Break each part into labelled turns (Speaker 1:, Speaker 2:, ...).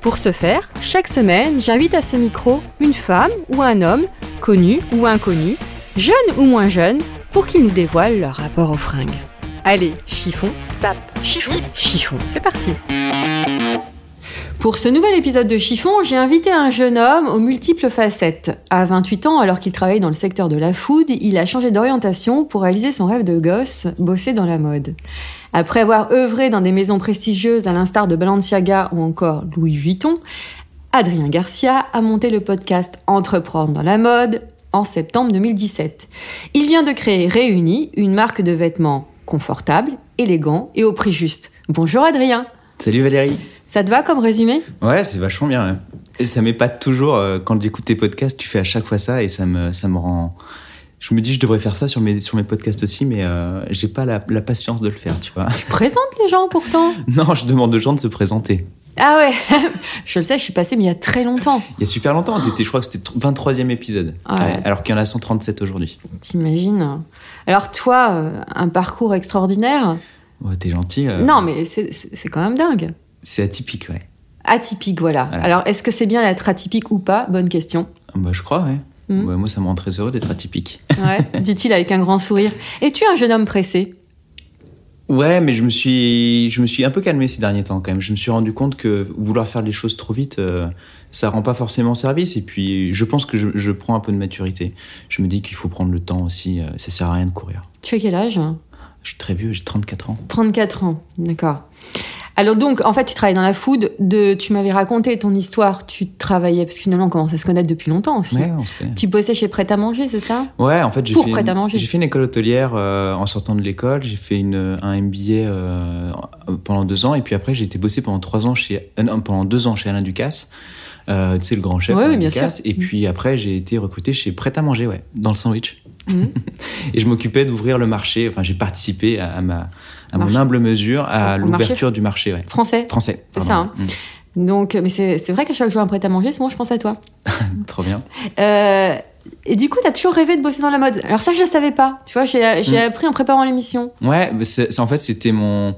Speaker 1: Pour ce faire, chaque semaine, j'invite à ce micro une femme ou un homme, connu ou inconnu, jeune ou moins jeune, pour qu'ils nous dévoilent leur rapport aux fringues. Allez, chiffon, sap, chiffon, chiffon, c'est parti pour ce nouvel épisode de Chiffon, j'ai invité un jeune homme aux multiples facettes. À 28 ans, alors qu'il travaillait dans le secteur de la food, il a changé d'orientation pour réaliser son rêve de gosse, bosser dans la mode. Après avoir œuvré dans des maisons prestigieuses à l'instar de Balenciaga ou encore Louis Vuitton, Adrien Garcia a monté le podcast Entreprendre dans la mode en septembre 2017. Il vient de créer Réuni, une marque de vêtements confortable, élégant et au prix juste. Bonjour Adrien.
Speaker 2: Salut Valérie.
Speaker 1: Ça te va comme résumé?
Speaker 2: Ouais, c'est vachement bien. hein. Et ça m'épate toujours euh, quand j'écoute tes podcasts, tu fais à chaque fois ça et ça me, ça me rend. Je me dis, je devrais faire ça sur mes, sur mes podcasts aussi, mais euh, j'ai pas la, la patience de le faire, tu vois.
Speaker 1: Présente les gens pourtant?
Speaker 2: non, je demande aux gens de se présenter.
Speaker 1: Ah ouais, je le sais, je suis passée mais il y a très longtemps.
Speaker 2: Il y a super longtemps, t'étais- je crois que c'était 23e épisode.
Speaker 1: Ah ouais.
Speaker 2: alors qu'il y en a 137 aujourd'hui.
Speaker 1: T'imagines? Alors toi, euh, un parcours extraordinaire?
Speaker 2: Ouais, t'es gentil. euh,
Speaker 1: Non mais c'est quand même dingue.
Speaker 2: C'est atypique, ouais.
Speaker 1: Atypique, voilà.
Speaker 2: Voilà.
Speaker 1: Alors est-ce que c'est bien d'être atypique ou pas? Bonne question.
Speaker 2: Bah, je crois, ouais.
Speaker 1: Mhm.
Speaker 2: Ouais, moi, ça me rend très heureux d'être atypique.
Speaker 1: Ouais, dit-il avec un grand sourire. Es-tu un jeune homme pressé?
Speaker 2: Ouais, mais je me suis, je me suis un peu calmé ces derniers temps quand même. Je me suis rendu compte que vouloir faire les choses trop vite, euh, ça rend pas forcément service. Et puis, je pense que je, je prends un peu de maturité. Je me dis qu'il faut prendre le temps aussi. euh, ça sert à rien de courir.
Speaker 1: Tu as quel âge?
Speaker 2: Je suis très vieux, j'ai 34 ans.
Speaker 1: 34 ans, d'accord. Alors donc, en fait, tu travailles dans la food. De, tu m'avais raconté ton histoire. Tu travaillais parce que finalement, on commence à se connaître depuis longtemps aussi.
Speaker 2: Ouais, on se connaît.
Speaker 1: Tu bossais chez Prêt à manger, c'est ça?
Speaker 2: Ouais, en fait, j'ai
Speaker 1: Pour
Speaker 2: fait,
Speaker 1: prêt
Speaker 2: une-
Speaker 1: à manger.
Speaker 2: j'ai fait une école hôtelière euh, en sortant de l'école. J'ai fait une, un MBA euh, pendant deux ans. Et puis après, j'ai été bosser pendant trois ans chez, euh, non, pendant deux ans chez Alain Ducasse. Euh, tu sais, le grand chef
Speaker 1: Ouais,
Speaker 2: Alain
Speaker 1: oui, bien
Speaker 2: Ducasse.
Speaker 1: sûr.
Speaker 2: Et puis après, j'ai été recruté chez Prêt à manger, ouais, dans le sandwich. Et je m'occupais d'ouvrir le marché. Enfin, j'ai participé à, ma, à mon humble mesure à l'ouverture du marché, ouais.
Speaker 1: Français.
Speaker 2: Français.
Speaker 1: C'est ça, Donc, mais c'est vrai qu'à chaque jour un prêt à manger, souvent je pense à toi.
Speaker 2: Mm, trop bien.
Speaker 1: Euh, et du coup, t'as toujours rêvé de bosser dans la mode. Alors ça, je le savais pas. Tu vois, j'ai j'ai
Speaker 2: Mm.
Speaker 1: appris en préparant l'émission.
Speaker 2: Ouais, en fait, c'était mon.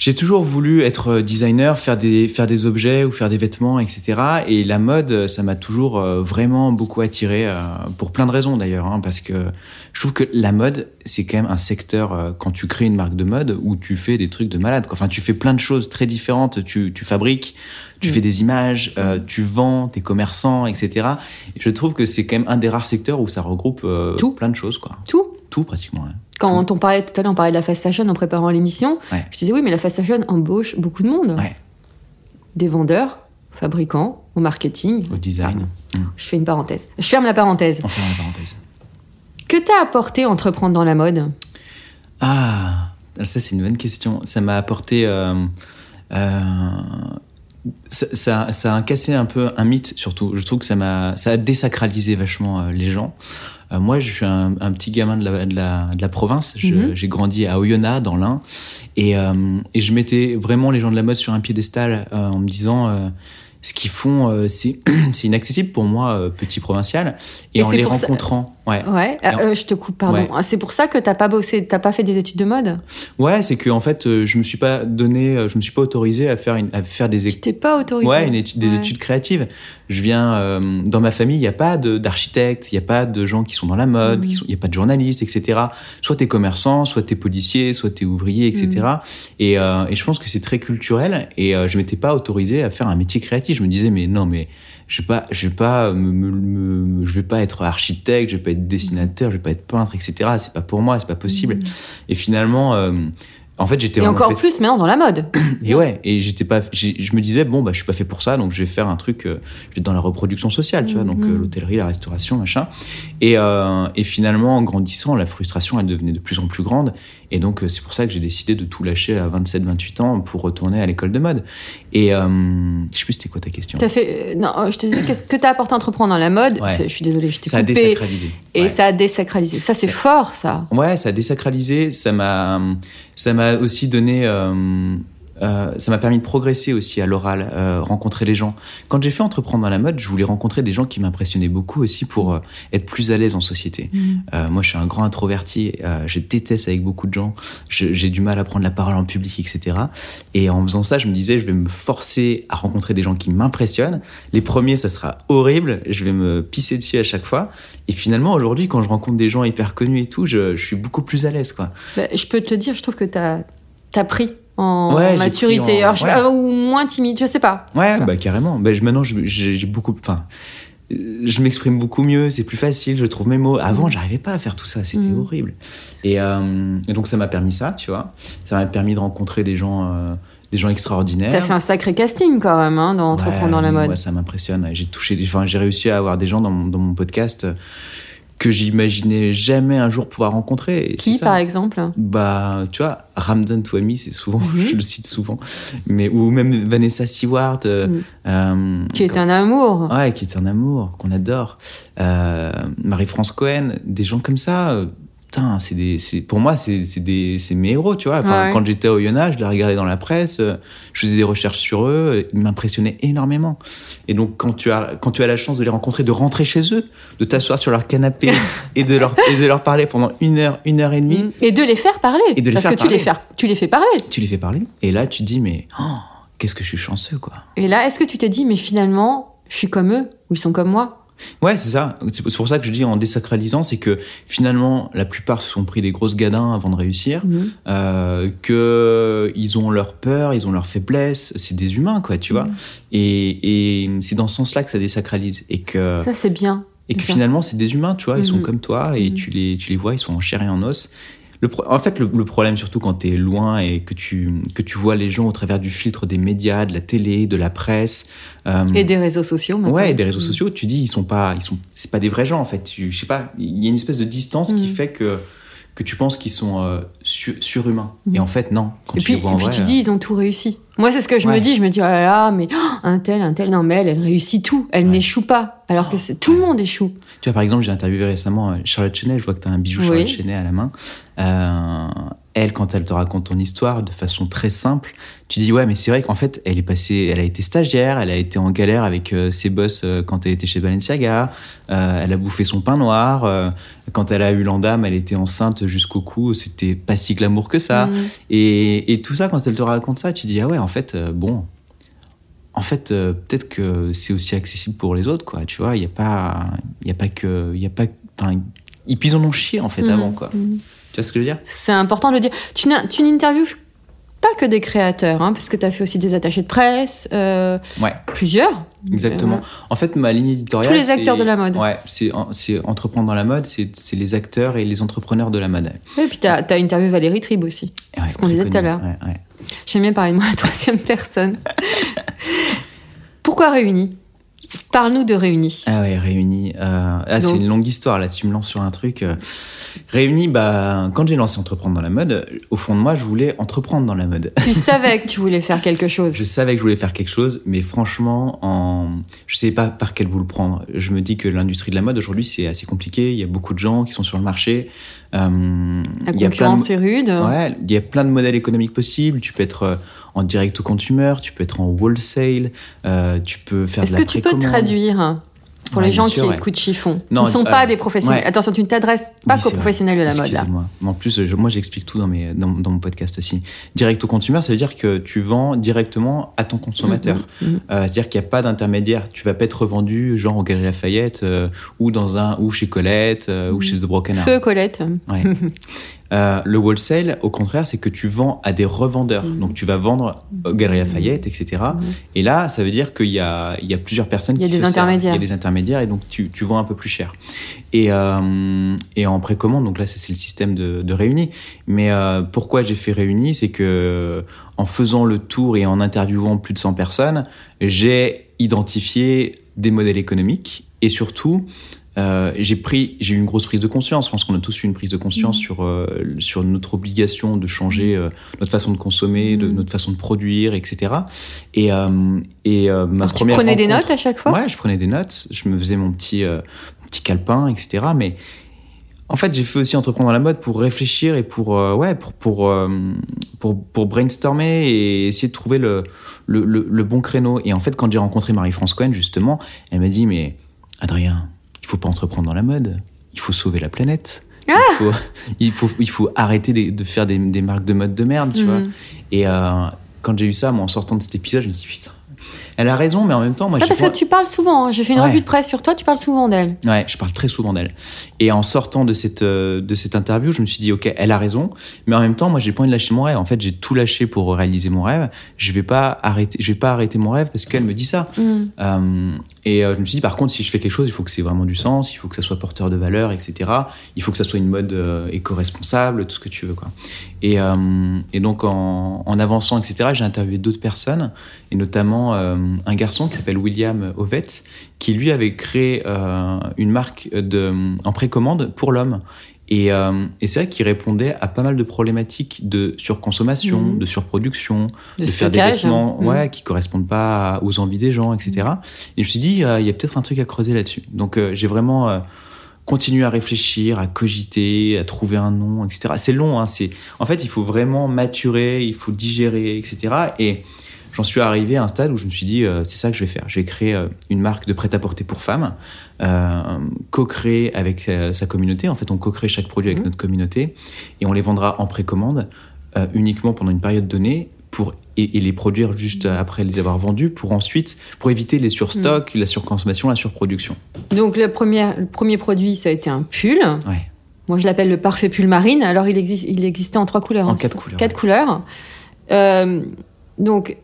Speaker 2: J'ai toujours voulu être designer, faire des, faire des objets ou faire des vêtements, etc. Et la mode, ça m'a toujours euh, vraiment beaucoup attiré, euh, pour plein de raisons d'ailleurs. hein, parce que je trouve que la mode, c'est quand même un secteur, euh, quand tu crées une marque de mode, où tu fais des trucs de malade. quoi. Enfin, tu fais plein de choses très différentes. Tu, tu fabriques, tu
Speaker 1: Mm.
Speaker 2: fais des images, euh, tu vends, t'es commerçant, etc. Et je trouve que c'est quand même un des rares secteurs où ça regroupe euh,
Speaker 1: Tout.
Speaker 2: plein de choses. quoi.
Speaker 1: Tout.
Speaker 2: Tout pratiquement. hein.
Speaker 1: Quand on parlait tout à l'heure, on parlait de la fast fashion en préparant l'émission.
Speaker 2: Ouais.
Speaker 1: Je disais oui, mais la fast fashion embauche beaucoup de monde.
Speaker 2: Ouais.
Speaker 1: Des vendeurs, fabricants, au marketing.
Speaker 2: Au design. Mm.
Speaker 1: Je fais une parenthèse. Je ferme la parenthèse.
Speaker 2: On ferme la parenthèse.
Speaker 1: Que t'a apporté entreprendre dans la mode?
Speaker 2: Ah, ça c'est une bonne question. Ça m'a apporté. euh, euh, ça, ça, ça a cassé un peu un mythe surtout. Je trouve que ça m'a, ça a désacralisé vachement euh, les gens. Euh, moi, je suis un, un petit gamin de la, de la, de la province.
Speaker 1: Mhm.
Speaker 2: J'ai grandi à Oyonnax, dans l'Ain, et, euh, et je mettais vraiment les gens de la mode sur un piédestal en me disant. ce qu'ils font, c'est inaccessible pour moi, petit provincial. Et,
Speaker 1: Et
Speaker 2: en les
Speaker 1: ça-
Speaker 2: rencontrant, Ouais.
Speaker 1: Euh, je te coupe, pardon.
Speaker 2: Ouais.
Speaker 1: Ah, C'est pour ça que t'as pas bossé, t'as pas fait des études de mode?
Speaker 2: Ouais, c'est que en fait, euh, je me suis pas donné, euh, je me suis pas autorisé à faire une, à faire des
Speaker 1: Tu t'es pas autorisé?
Speaker 2: Ouais, une étude- des
Speaker 1: Ouais.
Speaker 2: études créatives. Je viens euh, dans ma famille, il y a pas de- d'architectes, il y a pas de gens qui sont dans la mode,
Speaker 1: Mhm.
Speaker 2: il y a pas de journalistes, etc. Soit t'es commerçant, soit t'es policier, soit t'es ouvrier, etc.
Speaker 1: Mhm.
Speaker 2: Et, euh, et je pense que c'est très culturel. Et je m'étais pas autorisé à faire un métier créatif. Je me disais mais non mais je vais pas, je vais pas me, me- me- je vais pas être architecte, je vais pas être dessinateur, je vais pas être peintre, etc. C'est pas pour moi, c'est pas possible. Et finalement. euh, en fait, j'étais.
Speaker 1: Et encore
Speaker 2: fait-
Speaker 1: plus maintenant dans la mode.
Speaker 2: et ouais, et j'étais pas, je me disais bon bah je suis pas fait pour ça, donc je vais faire un truc, euh, je vais être dans la reproduction sociale, tu vois, donc
Speaker 1: Mhm.
Speaker 2: euh, l'hôtellerie, la restauration, machin. Et, et finalement, en grandissant, la frustration elle devenait de plus en plus grande, et donc euh, c'est pour ça que j'ai décidé de tout lâcher à 27-28 ans pour retourner à l'école de mode. Et euh, je sais plus c'était quoi ta question.
Speaker 1: T'as fait. euh, Non, euh, je te disais, qu'est-ce que t'as apporté à entreprendre dans la mode
Speaker 2: Ouais.
Speaker 1: Je suis désolée, je t'ai
Speaker 2: Ça a désacralisé.
Speaker 1: Et
Speaker 2: Ouais.
Speaker 1: ça a désacralisé. Ça, c'est
Speaker 2: C'est-
Speaker 1: fort, ça.
Speaker 2: Ouais, ça a désacralisé, ça m'a, ça m'a aussi donné, euh, euh, ça m'a permis de progresser aussi à l'oral, euh, rencontrer les gens. Quand j'ai fait entreprendre dans la mode, je voulais rencontrer des gens qui m'impressionnaient beaucoup aussi pour euh, être plus à l'aise en société. Euh, moi, je suis un grand introverti, je déteste avec beaucoup de gens, j'ai du mal à prendre la parole en public, etc. Et en faisant ça, je me disais, je vais me forcer à rencontrer des gens qui m'impressionnent. Les premiers, ça sera horrible, je vais me pisser dessus à chaque fois. Et finalement, aujourd'hui, quand je rencontre des gens hyper connus et tout, je, je suis beaucoup plus à l'aise, quoi.
Speaker 1: Bah, je peux te dire, je trouve que t'as as pris en
Speaker 2: Ouais,
Speaker 1: maturité.
Speaker 2: pris en-
Speaker 1: Alors, je-
Speaker 2: ouais.
Speaker 1: ou moins timide, je sais pas.
Speaker 2: Ouais, bah carrément. Bah, je- maintenant, j'ai beaucoup, enfin, je m'exprime beaucoup mieux, c'est plus facile, je trouve mes mots. Avant, j'arrivais pas à faire tout ça, c'était
Speaker 1: Mm.
Speaker 2: horrible. Et, euh, et donc, ça m'a permis ça, tu vois. Ça m'a permis de rencontrer des gens, euh, des gens extraordinaires.
Speaker 1: T'as fait un sacré casting quand même hein, dans Entreprendre
Speaker 2: Ouais,
Speaker 1: dans la mode.
Speaker 2: Moi, ça m'impressionne. J'ai touché, enfin, j'ai réussi à avoir des gens dans mon, dans mon podcast que j'imaginais jamais un jour pouvoir rencontrer. Et
Speaker 1: Qui, par exemple?
Speaker 2: Bah, tu vois, Ramzan Touami, c'est souvent,
Speaker 1: Mhm.
Speaker 2: je le cite souvent, mais ou même Vanessa Seward, euh,
Speaker 1: Mhm.
Speaker 2: euh,
Speaker 1: Qui est un amour.
Speaker 2: Ouais, qui est un amour, qu'on adore. Euh, Marie-France Cohen, des gens comme ça. Putain, c'est des, pour moi, c'est, c'est des, c'est mes héros, tu vois. Enfin,
Speaker 1: Ouais.
Speaker 2: quand j'étais au Yona, je les regardais dans la presse, euh, je faisais des recherches sur eux, euh, ils m'impressionnaient énormément. Et donc, quand tu as, quand tu as la chance de les rencontrer, de rentrer chez eux, de t'asseoir sur leur canapé et de leur, et de leur parler pendant une heure, une heure et demie,
Speaker 1: Mm. Et de les faire parler.
Speaker 2: Et de les
Speaker 1: Parce
Speaker 2: faire
Speaker 1: que tu les, fais, tu les fais parler.
Speaker 2: tu les fais parler. Et là, tu te dis, mais, oh, qu'est-ce que je suis chanceux, quoi.
Speaker 1: Et là, est-ce que tu t'es dit, mais finalement, je suis comme eux ou ils sont comme moi?
Speaker 2: Ouais, c'est ça. C'est pour ça que je dis en désacralisant, c'est que finalement, la plupart se sont pris des grosses gadins avant de réussir,
Speaker 1: Mhm.
Speaker 2: euh, que ils ont leur peur, ils ont leurs faiblesses. C'est des humains, quoi, tu vois. Et, et c'est dans ce sens-là que ça désacralise et que
Speaker 1: Ça, c'est bien.
Speaker 2: et que
Speaker 1: Bien.
Speaker 2: finalement, c'est des humains, tu vois. Ils sont
Speaker 1: Mhm.
Speaker 2: comme toi et
Speaker 1: Mhm.
Speaker 2: tu les tu les vois, ils sont en chair et en os. Le pro- en fait, le, le problème, surtout quand tu es loin et que tu, que tu vois les gens au travers du filtre des médias, de la télé, de la presse. euh,
Speaker 1: Et des réseaux sociaux. maintenant.
Speaker 2: Ouais, et des réseaux
Speaker 1: Mm.
Speaker 2: sociaux, tu dis, ils sont pas, ils sont, c'est pas des vrais gens en fait. Tu, je sais pas, il y a une espèce de distance qui
Speaker 1: Mm.
Speaker 2: fait que que tu penses qu'ils sont euh, su- surhumains.
Speaker 1: Mm.
Speaker 2: Et en fait, non. Quand
Speaker 1: Et
Speaker 2: tu
Speaker 1: puis,
Speaker 2: les vois
Speaker 1: et
Speaker 2: en
Speaker 1: puis
Speaker 2: vrai,
Speaker 1: tu
Speaker 2: euh,
Speaker 1: dis, ils ont tout réussi. Moi, c'est ce que je me dis. Je me dis, oh là là, mais oh, un tel, un tel, non, mais elle, elle réussit tout. Elle
Speaker 2: Ouais.
Speaker 1: n'échoue pas. Alors que c'est tout le monde échoue.
Speaker 2: Tu vois, par exemple, j'ai interviewé récemment euh, Charlotte Chenet. Je vois que tu as un bijou
Speaker 1: Oui.
Speaker 2: Charlotte Chenet à la main. Euh, elle, quand elle te raconte ton histoire de façon très simple, tu dis ouais, mais c'est vrai qu'en fait, elle est passée, elle a été stagiaire, elle a été en galère avec euh, ses boss euh, quand elle était chez Balenciaga. euh, elle a bouffé son pain noir. quand elle a eu l'endame, elle était enceinte jusqu'au cou. C'était pas si glamour que ça.
Speaker 1: Mm.
Speaker 2: Et, et tout ça, quand elle te raconte ça, tu dis ah ouais, en fait, bon. En fait, peut-être que c'est aussi accessible pour les autres, quoi. Tu vois, il y a pas, il y a pas que, il y a pas, enfin, ils en ont chié en fait
Speaker 1: Mm.
Speaker 2: avant, quoi.
Speaker 1: Mm.
Speaker 2: Tu vois ce que je veux dire?
Speaker 1: C'est important de le dire. Tu n'interviews pas que des créateurs, hein, parce que tu as fait aussi des attachés de presse, euh,
Speaker 2: Ouais,
Speaker 1: plusieurs.
Speaker 2: exactement.
Speaker 1: Euh,
Speaker 2: En fait, ma ligne éditoriale,
Speaker 1: Tous les acteurs de la mode.
Speaker 2: Ouais, c'est, entreprendre dans la mode, c'est, les acteurs et les entrepreneurs de la mode.
Speaker 1: ouais, et puis tu as, interviewé Valérie Tribe aussi.
Speaker 2: Ouais,
Speaker 1: Ce qu'on disait tout à l'heure. J'aime bien parler de moi à la troisième personne. Pourquoi Réunis? Parle-nous de Réunis.
Speaker 2: Ah ouais, Réunis. euh, Ah, c'est une longue histoire. Là, tu me lances sur un truc. Réunis, bah, quand j'ai lancé Entreprendre dans la mode, au fond de moi, je voulais entreprendre dans la mode.
Speaker 1: Tu savais que tu voulais faire quelque chose.
Speaker 2: Je savais que je voulais faire quelque chose, mais franchement, en... je sais pas par quel bout le prendre. Je me dis que l'industrie de la mode aujourd'hui, c'est assez compliqué. Il y a beaucoup de gens qui sont sur le marché. Euh,
Speaker 1: La
Speaker 2: il y a plein de...
Speaker 1: concurrence est rude.
Speaker 2: Ouais, il y a plein de modèles économiques possibles. Tu peux être euh, en direct au consumer, tu peux être en wholesale, euh, tu peux faire
Speaker 1: Est-ce
Speaker 2: de la
Speaker 1: que tu peux traduire pour
Speaker 2: Ouais,
Speaker 1: les gens
Speaker 2: sûr,
Speaker 1: qui
Speaker 2: ouais.
Speaker 1: écoutent chiffon,
Speaker 2: Non,
Speaker 1: qui ne sont
Speaker 2: euh,
Speaker 1: pas des professionnels.
Speaker 2: ouais.
Speaker 1: Attention, tu ne t'adresses pas
Speaker 2: Oui,
Speaker 1: qu'aux professionnels de la mode là.
Speaker 2: En plus, je- moi, j'explique tout dans, mes, dans, dans mon podcast aussi. Direct au consumer, ça veut dire que tu vends directement à ton consommateur.
Speaker 1: Mhm, mhm.
Speaker 2: Euh, C'est-à-dire qu'il n'y a pas d'intermédiaire. Tu vas pas être revendu genre au Galeries Lafayette euh, ou dans un ou chez Colette ou chez The Broken.
Speaker 1: Feu Colette.
Speaker 2: Euh, le wholesale, au contraire, c'est que tu vends à des revendeurs.
Speaker 1: Mhm.
Speaker 2: Donc, tu vas vendre au Galeries Lafayette, etc. Et là, ça veut dire qu'il y a, il y a plusieurs personnes
Speaker 1: Il y a
Speaker 2: qui
Speaker 1: des
Speaker 2: se servent.
Speaker 1: intermédiaires.
Speaker 2: Il y a des intermédiaires et donc tu, tu vends un peu plus cher. Et, euh, et en précommande, donc là, c'est le système de, de Réunis. Mais euh, pourquoi j'ai fait Réunis C'est que en faisant le tour et en interviewant plus de 100 personnes, j'ai identifié des modèles économiques et surtout, euh, j'ai pris, j'ai eu une grosse prise de conscience. Je pense qu'on a tous eu une prise de conscience
Speaker 1: Mmh.
Speaker 2: sur euh, sur notre obligation de changer euh, notre façon de consommer, de
Speaker 1: Mmh.
Speaker 2: notre façon de produire, etc. Et et ma
Speaker 1: Alors, tu
Speaker 2: première
Speaker 1: prenais des notes à chaque fois?
Speaker 2: Ouais, je prenais des notes, je me faisais mon petit petit calepin, etc. Mais en fait, j'ai fait aussi entreprendre la mode pour réfléchir et pour euh, ouais pour pour, euh, pour pour brainstormer et essayer de trouver le le, le, le bon créneau. Et en fait, quand j'ai rencontré Marie-France Cohen justement, elle m'a dit mais Adrien, faut pas entreprendre dans la mode, il faut sauver la planète.
Speaker 1: Ah
Speaker 2: Il, faut, il, faut, il faut arrêter de faire des, des marques de mode de merde, tu
Speaker 1: Mhm.
Speaker 2: vois. Et euh, quand j'ai eu ça, moi, en sortant de cet épisode, je me suis dit, putain, elle a raison, mais en même temps, moi,
Speaker 1: Ah, parce que tu parles souvent. hein. J'ai fait une
Speaker 2: Ouais.
Speaker 1: revue de presse sur toi, tu parles souvent d'elle.
Speaker 2: Ouais, je parle très souvent d'elle. Et en sortant de cette, euh, de cette interview, je me suis dit, OK, elle a raison. Mais en même temps, moi, j'ai pas envie de lâcher mon rêve. En fait, j'ai tout lâché pour réaliser mon rêve. Je vais pas arrêter, je vais pas arrêter mon rêve parce qu'elle me dit ça.
Speaker 1: Mhm.
Speaker 2: Euh, et euh, je me suis dit, par contre, si je fais quelque chose, il faut que c'est vraiment du sens, il faut que ça soit porteur de valeur, etc. Il faut que ça soit une mode euh, éco-responsable, tout ce que tu veux, quoi. Et, euh, et donc, en, en avançant, etc., j'ai interviewé d'autres personnes, et notamment un garçon qui s'appelle William Ovett, qui lui avait créé une marque de, en précommande pour l'homme. Et, euh, et c'est vrai qu'il répondait à pas mal de problématiques de surconsommation,
Speaker 1: Mhm.
Speaker 2: de surproduction,
Speaker 1: De
Speaker 2: de, faire des
Speaker 1: stockage,
Speaker 2: vêtements
Speaker 1: hein.
Speaker 2: ouais, qui correspondent pas aux envies des gens, etc. Et je me suis dit, euh, il y a peut-être un truc à creuser là-dessus. Donc euh, j'ai vraiment euh, continué à réfléchir, à cogiter, à trouver un nom, etc. C'est long, hein, c'est... en fait, il faut vraiment maturer, il faut digérer, etc. Et j'en suis arrivé à un stade où je me suis dit, euh, c'est ça que je vais faire. Je vais créer euh, une marque de prêt-à-porter pour femmes, euh, co-créer avec sa communauté. En fait, on co-crée chaque produit avec
Speaker 1: Mhm.
Speaker 2: notre communauté et on les vendra en précommande uniquement pendant une période donnée pour et, et les produire juste après les avoir vendus pour ensuite pour éviter les surstocks, la surconsommation, la surproduction.
Speaker 1: Donc, le premier, le premier produit, ça a été un pull.
Speaker 2: Ouais.
Speaker 1: Moi, je l'appelle le parfait pull marine. Alors, il, existe, il existait en trois couleurs.
Speaker 2: En
Speaker 1: hein,
Speaker 2: quatre couleurs,
Speaker 1: Quatre couleurs. Euh, donc,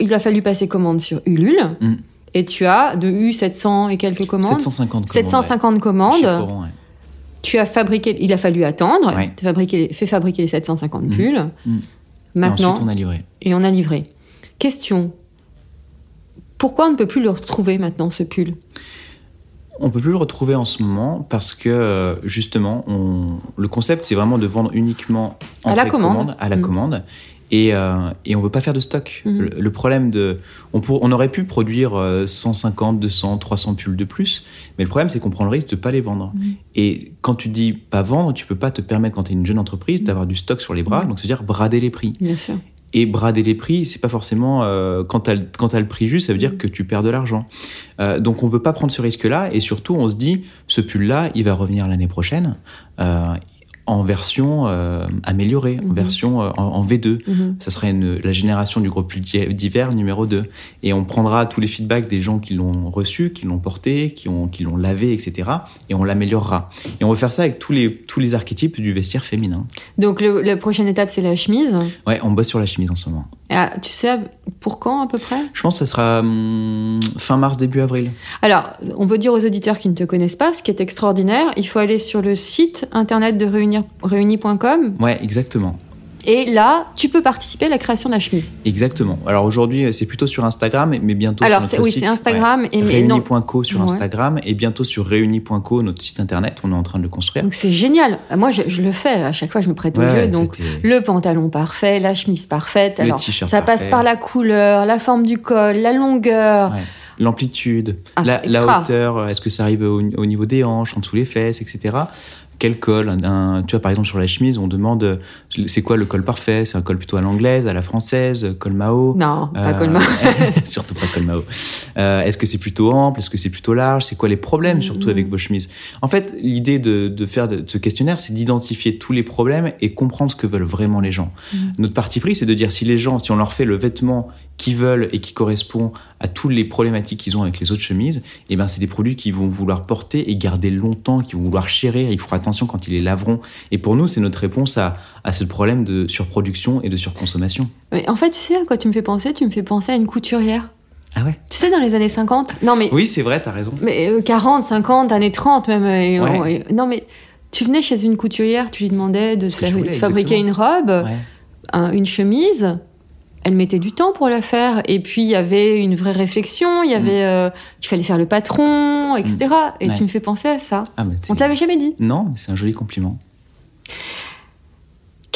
Speaker 1: il a fallu passer commande sur Ulule.
Speaker 2: Mm.
Speaker 1: Et tu as de U 700 et quelques commandes.
Speaker 2: 750 commandes.
Speaker 1: 750
Speaker 2: ouais.
Speaker 1: commandes.
Speaker 2: Chiffre rond, ouais.
Speaker 1: Tu as fabriqué, il a fallu attendre.
Speaker 2: Ouais.
Speaker 1: Tu as fabriqué, fait fabriquer les 750
Speaker 2: Mm.
Speaker 1: pulls.
Speaker 2: Mm. Et
Speaker 1: Maintenant,
Speaker 2: ensuite, on a livré.
Speaker 1: et on a livré. Question. Pourquoi on ne peut plus le retrouver maintenant, ce pull?
Speaker 2: On peut plus le retrouver en ce moment parce que euh, justement, on... le concept c'est vraiment de vendre uniquement en
Speaker 1: À la commande.
Speaker 2: à la
Speaker 1: Mm.
Speaker 2: commande. Et, euh, et on veut pas faire de stock.
Speaker 1: Mhm.
Speaker 2: Le, le problème de, on, pour- on aurait pu produire euh, 150, 200, 300 pulls de plus, mais le problème c'est qu'on prend le risque de pas les vendre.
Speaker 1: Mhm.
Speaker 2: Et quand tu dis pas vendre, tu peux pas te permettre quand tu es une jeune entreprise
Speaker 1: Mhm.
Speaker 2: d'avoir du stock sur les bras, donc c'est à dire brader les prix.
Speaker 1: Bien sûr.
Speaker 2: Et brader les prix, c'est pas forcément euh, quand le- quand t'as le prix juste, ça veut dire que tu perds de l'argent. Euh, donc on veut pas prendre ce risque-là, et surtout on se dit, ce pull-là, il va revenir l'année prochaine euh, en version euh, améliorée, en
Speaker 1: Mhm.
Speaker 2: version euh, en, en V2.
Speaker 1: Mhm.
Speaker 2: Ça serait une- la génération du d'hi- d'hiver numéro 2. Et on prendra tous les feedbacks des gens qui l'ont reçu, qui l'ont porté, qui ont qui l'ont lavé, etc. Et on l'améliorera. Et on veut faire ça avec tous les tous les archétypes du vestiaire féminin.
Speaker 1: Donc, le- la prochaine étape, c'est la chemise.
Speaker 2: Ouais, on bosse sur la chemise en ce moment.
Speaker 1: Ah, tu sais pour quand à peu près?
Speaker 2: Je pense que ça sera hum, fin mars, début avril.
Speaker 1: Alors, on veut dire aux auditeurs qui ne te connaissent pas, ce qui est extraordinaire, il faut aller sur le site internet de réunir- réunis.com
Speaker 2: Ouais, exactement.
Speaker 1: et là, tu peux participer à la création de la chemise.
Speaker 2: Exactement. Alors aujourd'hui, c'est plutôt sur Instagram, mais bientôt
Speaker 1: Alors,
Speaker 2: sur
Speaker 1: c'est-
Speaker 2: notre
Speaker 1: oui,
Speaker 2: site.
Speaker 1: c'est Instagram
Speaker 2: ouais.
Speaker 1: et.
Speaker 2: Réunis.co sur
Speaker 1: Ouais.
Speaker 2: Instagram et bientôt sur réunis.co, notre site internet. On est en train de le construire.
Speaker 1: Donc c'est génial. Moi, je, je le fais à chaque fois, je me prête au jeu. Donc le pantalon parfait, la chemise parfaite.
Speaker 2: Le
Speaker 1: Alors
Speaker 2: t-shirt
Speaker 1: ça passe
Speaker 2: parfait.
Speaker 1: par la couleur, la forme du col, la longueur.
Speaker 2: L'amplitude,
Speaker 1: Ah,
Speaker 2: la, hauteur, est-ce que ça arrive au, au niveau des hanches, en dessous les fesses, etc. quel col Tu vois, par exemple, sur la chemise, on demande c'est quoi le col parfait? C'est un col plutôt à l'anglaise, à la française, col Mao?
Speaker 1: Non, pas
Speaker 2: Euh,
Speaker 1: Colmar.
Speaker 2: surtout pas col Mao. Euh, Est-ce que c'est plutôt ample? Est-ce que c'est plutôt large? C'est quoi les problèmes, surtout
Speaker 1: Mhm.
Speaker 2: avec vos chemises? En fait, l'idée de, de faire de, de ce questionnaire, c'est d'identifier tous les problèmes et comprendre ce que veulent vraiment les gens.
Speaker 1: Mhm.
Speaker 2: Notre parti pris, c'est de dire si les gens, si on leur fait le vêtement qu'ils veulent et qui correspond à toutes les problématiques qu'ils ont avec les autres chemises, eh ben c'est des produits qu'ils vont vouloir porter et garder longtemps, qu'ils vont vouloir chérir. Il faut faire attention quand ils les laveront. Et pour nous, c'est notre réponse à, à ce problème de surproduction et de surconsommation.
Speaker 1: Mais en fait, tu sais à quoi tu me fais penser? Tu me fais penser à une couturière.
Speaker 2: Ah ouais?
Speaker 1: Tu sais, dans les années 50 Non, mais,
Speaker 2: Oui, c'est vrai, t'as raison.
Speaker 1: mais euh, 40, 50, années 30 même.
Speaker 2: Ouais.
Speaker 1: non, mais tu venais chez une couturière, tu lui demandais de, faire, fabriquer une robe,
Speaker 2: Ouais.
Speaker 1: un- une chemise. Elle mettait du temps pour la faire. Et puis, il y avait une vraie réflexion. Il y avait. euh, il fallait faire le patron, etc. Et
Speaker 2: Mm. Ouais.
Speaker 1: tu me fais penser à ça.
Speaker 2: Ah, c'est-
Speaker 1: On te l'avait jamais dit.
Speaker 2: Non, mais c'est un joli compliment.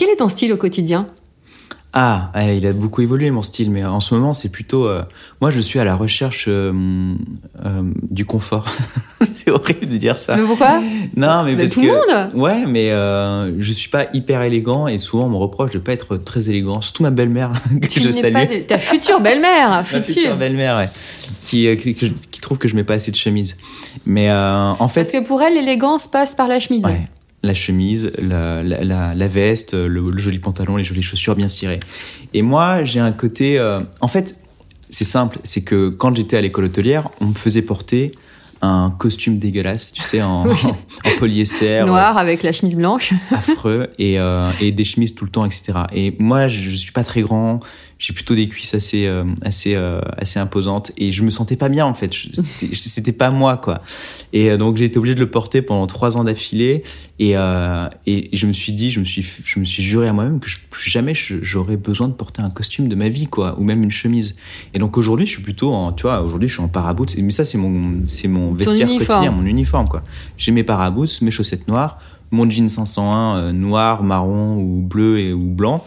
Speaker 1: Quel est ton style au quotidien?
Speaker 2: Ah, ouais, il a beaucoup évolué mon style, mais en ce moment c'est plutôt. euh, moi, je suis à la recherche euh, euh, du confort. c'est horrible de dire ça.
Speaker 1: Mais pourquoi?
Speaker 2: Non, mais
Speaker 1: Mais
Speaker 2: parce
Speaker 1: tout
Speaker 2: que.
Speaker 1: le monde?
Speaker 2: Ouais, mais je suis pas hyper élégant et souvent on me reproche de pas être très élégant. Surtout ma belle-mère que
Speaker 1: Tu
Speaker 2: je salue.
Speaker 1: pas ta future belle-mère,
Speaker 2: Ma
Speaker 1: future.
Speaker 2: future belle-mère, ouais, qui, trouve que je mets pas assez de chemise. Mais en fait.
Speaker 1: Parce que pour elle, l'élégance passe par la chemise.
Speaker 2: Ouais. La chemise, la, la, la- la veste, le, le joli pantalon, les jolies chaussures bien cirées. Et moi, j'ai un côté. euh, en fait, c'est simple, c'est que quand j'étais à l'école hôtelière, on me faisait porter un costume dégueulasse, tu sais, en, en polyester.
Speaker 1: Noir avec la chemise blanche.
Speaker 2: affreux et, euh, et des chemises tout le temps, etc. Et moi, je, je suis pas très grand, j'ai plutôt des cuisses assez, euh, assez, euh, assez imposantes et je me sentais pas bien en fait. C'était pas moi quoi. Et euh, donc j'ai été obligé de le porter pendant trois ans d'affilée et, euh, et je me suis dit, je me suis, je me suis juré à moi-même que je- plus jamais je- j'aurais besoin de porter un costume de ma vie quoi, ou même une chemise. Et donc aujourd'hui, je suis plutôt en, tu vois, aujourd'hui je suis en paraboots. Mais ça c'est mon, c'est mon vestiaire quotidien, mon uniforme quoi. J'ai mes paraboots, mes chaussettes noires, mon jean 501 euh, noir, marron ou bleu et, ou blanc,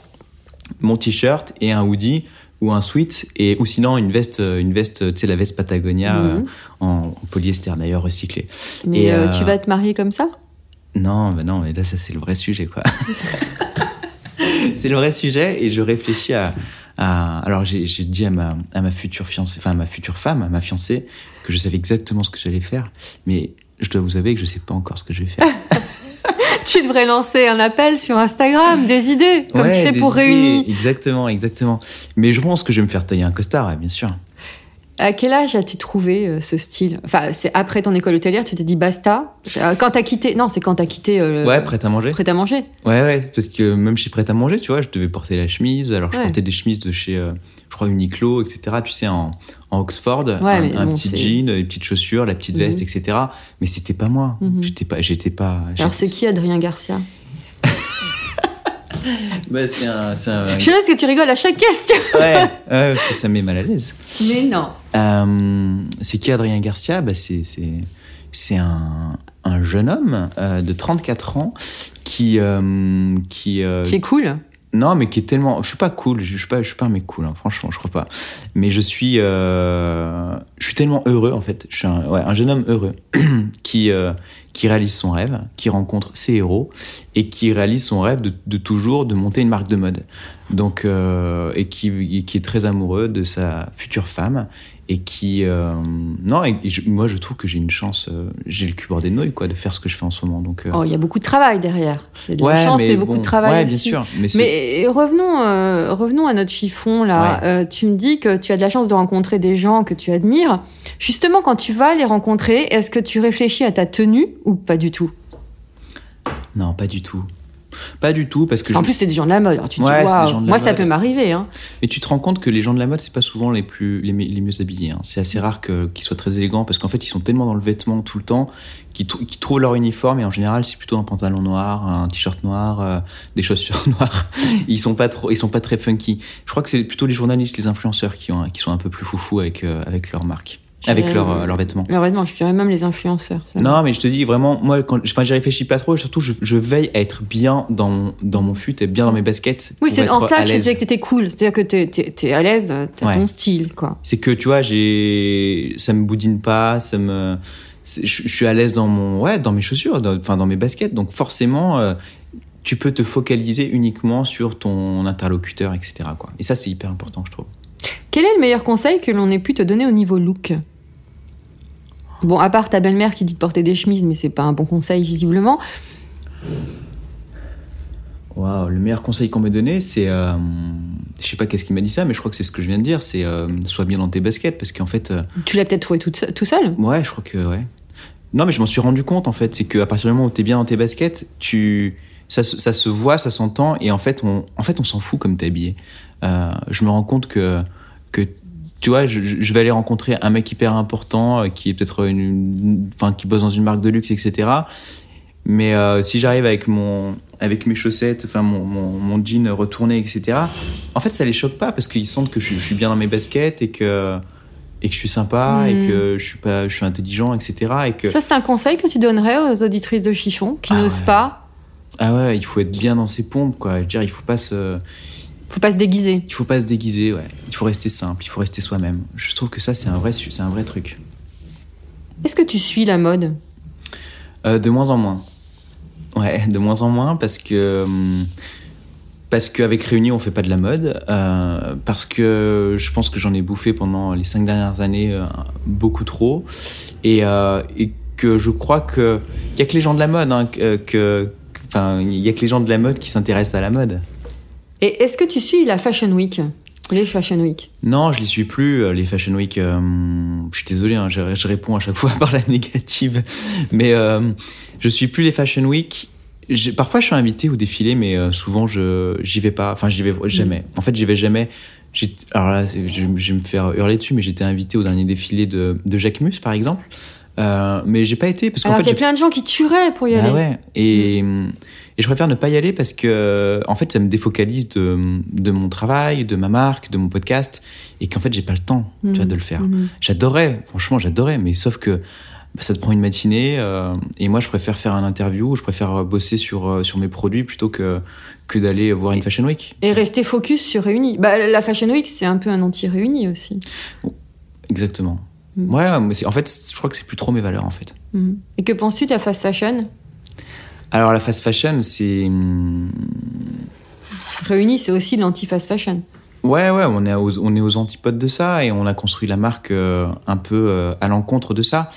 Speaker 2: mon t-shirt et un hoodie ou un sweat et ou sinon une veste, euh, une veste, tu sais la veste Patagonia euh,
Speaker 1: Mhm.
Speaker 2: en, en polyester d'ailleurs recyclé.
Speaker 1: Mais
Speaker 2: Et,
Speaker 1: euh,
Speaker 2: euh,
Speaker 1: tu vas te marier comme ça?
Speaker 2: Non, bah non, mais là ça c'est le vrai sujet quoi. c'est le vrai sujet et je réfléchis à, à- alors j'ai j'ai dit à ma, à ma future fiancée, enfin à ma future femme, à ma fiancée, que je savais exactement ce que j'allais faire, mais je dois vous avouer que je sais pas encore ce que je vais faire.
Speaker 1: Tu devrais lancer un appel sur Instagram, des idées, comme
Speaker 2: Ouais,
Speaker 1: tu fais
Speaker 2: des
Speaker 1: pour Réunis.
Speaker 2: Exactement, exactement. Mais je pense que je vais me faire tailler un costard, bien sûr.
Speaker 1: À quel âge as-tu trouvé euh, ce style? Enfin, c'est après ton école hôtelière, tu t'es dit basta. Euh, Quand t'as quitté, non, c'est quand t'as quitté. euh,
Speaker 2: Ouais, prête à manger.
Speaker 1: prêt à manger.
Speaker 2: Ouais, ouais, parce que même chez Prêt à manger, tu vois, je devais porter la chemise. Alors, je
Speaker 1: Ouais.
Speaker 2: portais des chemises de chez, euh, je crois, Uniqlo, etc. Tu sais, en, en Oxford, un,
Speaker 1: mais
Speaker 2: un
Speaker 1: bon,
Speaker 2: petit jean, les petites chaussures, la petite veste,
Speaker 1: Mhm.
Speaker 2: etc. Mais c'était pas moi.
Speaker 1: Mhm.
Speaker 2: J'étais pas, j'étais pas.
Speaker 1: Alors, c'est qui Adrien Garcia?
Speaker 2: Bah, c'est un, c'est un-
Speaker 1: Je sais que tu rigoles à chaque question.
Speaker 2: Ouais, ouais, parce que ça me met mal à l'aise.
Speaker 1: Mais non.
Speaker 2: Euh, c'est qui Adrien Garcia? Bah, C'est c'est- c'est un, un jeune homme euh, de 34 ans qui. euh, qui
Speaker 1: Qui est cool.
Speaker 2: Non, mais qui est tellement. Je suis pas cool, je suis pas, je suis pas un mec cool, hein, franchement, je crois pas. Mais je suis. euh, Je suis tellement heureux, en fait. Je suis un, jeune homme heureux qui, euh, qui réalise son rêve, qui rencontre ses héros et qui réalise son rêve de, de toujours de monter une marque de mode. Donc, euh, et qui, est très amoureux de sa future femme et qui. euh, non, et je- moi, je trouve que j'ai une chance. euh, j'ai le cul bordé de nouilles, quoi, de faire ce que je fais en ce moment. Donc,
Speaker 1: Oh, il y a beaucoup de travail derrière. A de la chance, mais, beaucoup
Speaker 2: bon,
Speaker 1: de travail
Speaker 2: Ouais,
Speaker 1: aussi.
Speaker 2: bien sûr. Mais,
Speaker 1: revenons, revenons à notre chiffon là.
Speaker 2: Ouais.
Speaker 1: Tu me dis que tu as de la chance de rencontrer des gens que tu admires. Justement, quand tu vas les rencontrer, est-ce que tu réfléchis à ta tenue ou pas du tout
Speaker 2: Non, pas du tout. Pas du tout, parce que.
Speaker 1: En
Speaker 2: je-
Speaker 1: plus, c'est des gens de la mode. Alors tu te
Speaker 2: Ouais,
Speaker 1: dis, moi ça peut m'arriver. Hein.
Speaker 2: Mais tu te rends compte que les gens de la mode, c'est pas souvent les plus les, mi- les mieux habillés. hein. C'est assez rare qu'ils soient très élégants parce qu'en fait, ils sont tellement dans le vêtement tout le temps qu'ils trou- qu'ils trouvent leur uniforme et en général, c'est plutôt un pantalon noir, un t-shirt noir, euh, des chaussures noires. Ils sont pas trop, ils sont pas très funky. Je crois que c'est plutôt les journalistes, les influenceurs qui ont qui sont un peu plus foufou avec euh, avec leur marque, avec
Speaker 1: euh,
Speaker 2: leurs vêtements.
Speaker 1: Leurs vêtements, je dirais même les influenceurs. ça.
Speaker 2: Non, mais je te dis vraiment, moi, quand, enfin, j'y réfléchis pas trop. Surtout, je, je veille à être bien dans mon, dans mon fut et bien dans mes baskets.
Speaker 1: Oui, c'est en
Speaker 2: à
Speaker 1: que je disais que t'étais cool. C'est-à-dire que t'es, t'es à l'aise, t'as
Speaker 2: Ouais.
Speaker 1: ton style, quoi.
Speaker 2: C'est que tu vois, j'ai, ça me boudine pas, ça me, je, je suis à l'aise dans mon, ouais, dans mes chaussures, dans- enfin dans mes baskets. Donc forcément, euh, tu peux te focaliser uniquement sur ton interlocuteur, etc. Quoi. Et ça, c'est hyper important, je trouve.
Speaker 1: Quel est le meilleur conseil que l'on ait pu te donner au niveau look? Bon, à part ta belle-mère qui dit de porter des chemises, mais c'est pas un bon conseil visiblement.
Speaker 2: Waouh, le meilleur conseil qu'on m'ait donné, c'est, euh, je sais pas qu'est-ce qui m'a dit ça, mais je crois que c'est ce que je viens de dire, c'est euh, sois bien dans tes baskets, parce qu'en fait, euh,
Speaker 1: Tu l'as peut-être trouvé tout seul?
Speaker 2: Ouais, je crois que ouais. Non, mais je m'en suis rendu compte en fait, c'est qu'à partir du moment où t'es bien dans tes baskets, tu ça, se- ça se voit, ça s'entend, et en fait on en fait on s'en fout comme t'es habillé. Euh, je me rends compte que que tu vois, je, vais aller rencontrer un mec hyper important euh, qui est peut-être une, enfin qui bosse dans une marque de luxe, etc. Mais euh, si j'arrive avec mon avec mes chaussettes, enfin mon, mon, mon jean retourné, etc. En fait, ça les choque pas parce qu'ils sentent que je, je suis bien dans mes baskets et que et que je suis sympa et
Speaker 1: Mm.
Speaker 2: que je suis pas je suis intelligent, etc. Et que
Speaker 1: Ça, c'est un conseil que tu donnerais aux auditrices de chiffon qui
Speaker 2: Ah
Speaker 1: n'osent
Speaker 2: ouais.
Speaker 1: pas.
Speaker 2: ah ouais, il faut être bien dans ses pompes, quoi. Je veux dire, il faut pas se
Speaker 1: Faut pas se déguiser.
Speaker 2: il faut pas se déguiser, ouais. Il faut rester simple, il faut rester soi-même. Je trouve que ça c'est un vrai c'est un vrai truc.
Speaker 1: Est-ce que tu suis la mode?
Speaker 2: Euh, de moins en moins. Ouais, de moins en moins parce que hum, parce qu'avec Réunis on fait pas de la mode, euh, parce que je pense que j'en ai bouffé pendant les cinq dernières années euh, beaucoup trop, et, et que je crois que il a que les gens de la mode, hein, que que- enfin il y a que les gens de la mode qui s'intéressent à la mode.
Speaker 1: Et est-ce que tu suis la Fashion Week? Les Fashion Week?
Speaker 2: Non, je les suis plus, euh, les Fashion Week. euh, je suis désolé, hein, je, je réponds à chaque fois par la négative. Mais euh, je suis plus les Fashion Week. Parfois, je suis invité au défilé, mais euh, souvent, je j'y vais pas. Enfin, j'y vais jamais. En fait, j'y vais jamais. Alors là, je, je vais me faire hurler dessus, mais j'étais invité au dernier défilé de, de Jacques Mus, par exemple. Mais j'ai pas été parce qu'en fait,
Speaker 1: qu'il y a
Speaker 2: j'ai-
Speaker 1: plein de gens qui tueraient pour y
Speaker 2: bah
Speaker 1: aller. Mm.
Speaker 2: ouais. Et, et je préfère ne pas y aller parce que, en fait, ça me défocalise de, de mon travail, de ma marque, de mon podcast, et qu'en fait, j'ai pas le temps tu vois,
Speaker 1: Mhm.
Speaker 2: de le faire.
Speaker 1: Mhm.
Speaker 2: J'adorais, franchement, j'adorais, mais sauf que bah, ça te prend une matinée, euh, et moi, je préfère faire un interview, je préfère bosser sur, euh, sur mes produits plutôt que, que d'aller voir une Fashion Week.
Speaker 1: Et rester focus sur Réunis. Bah, la Fashion Week, c'est un peu un anti-Réunis aussi.
Speaker 2: Exactement.
Speaker 1: Mhm.
Speaker 2: Ouais, mais en fait, je crois que c'est plus trop mes valeurs, en fait.
Speaker 1: Et que penses-tu de la fast fashion?
Speaker 2: Alors, la fast fashion, c'est. hum,
Speaker 1: Réunis, c'est aussi de l'anti-fast fashion.
Speaker 2: Ouais, ouais, on est aux, on est aux antipodes de ça et on a construit la marque euh, un peu euh, à l'encontre de ça.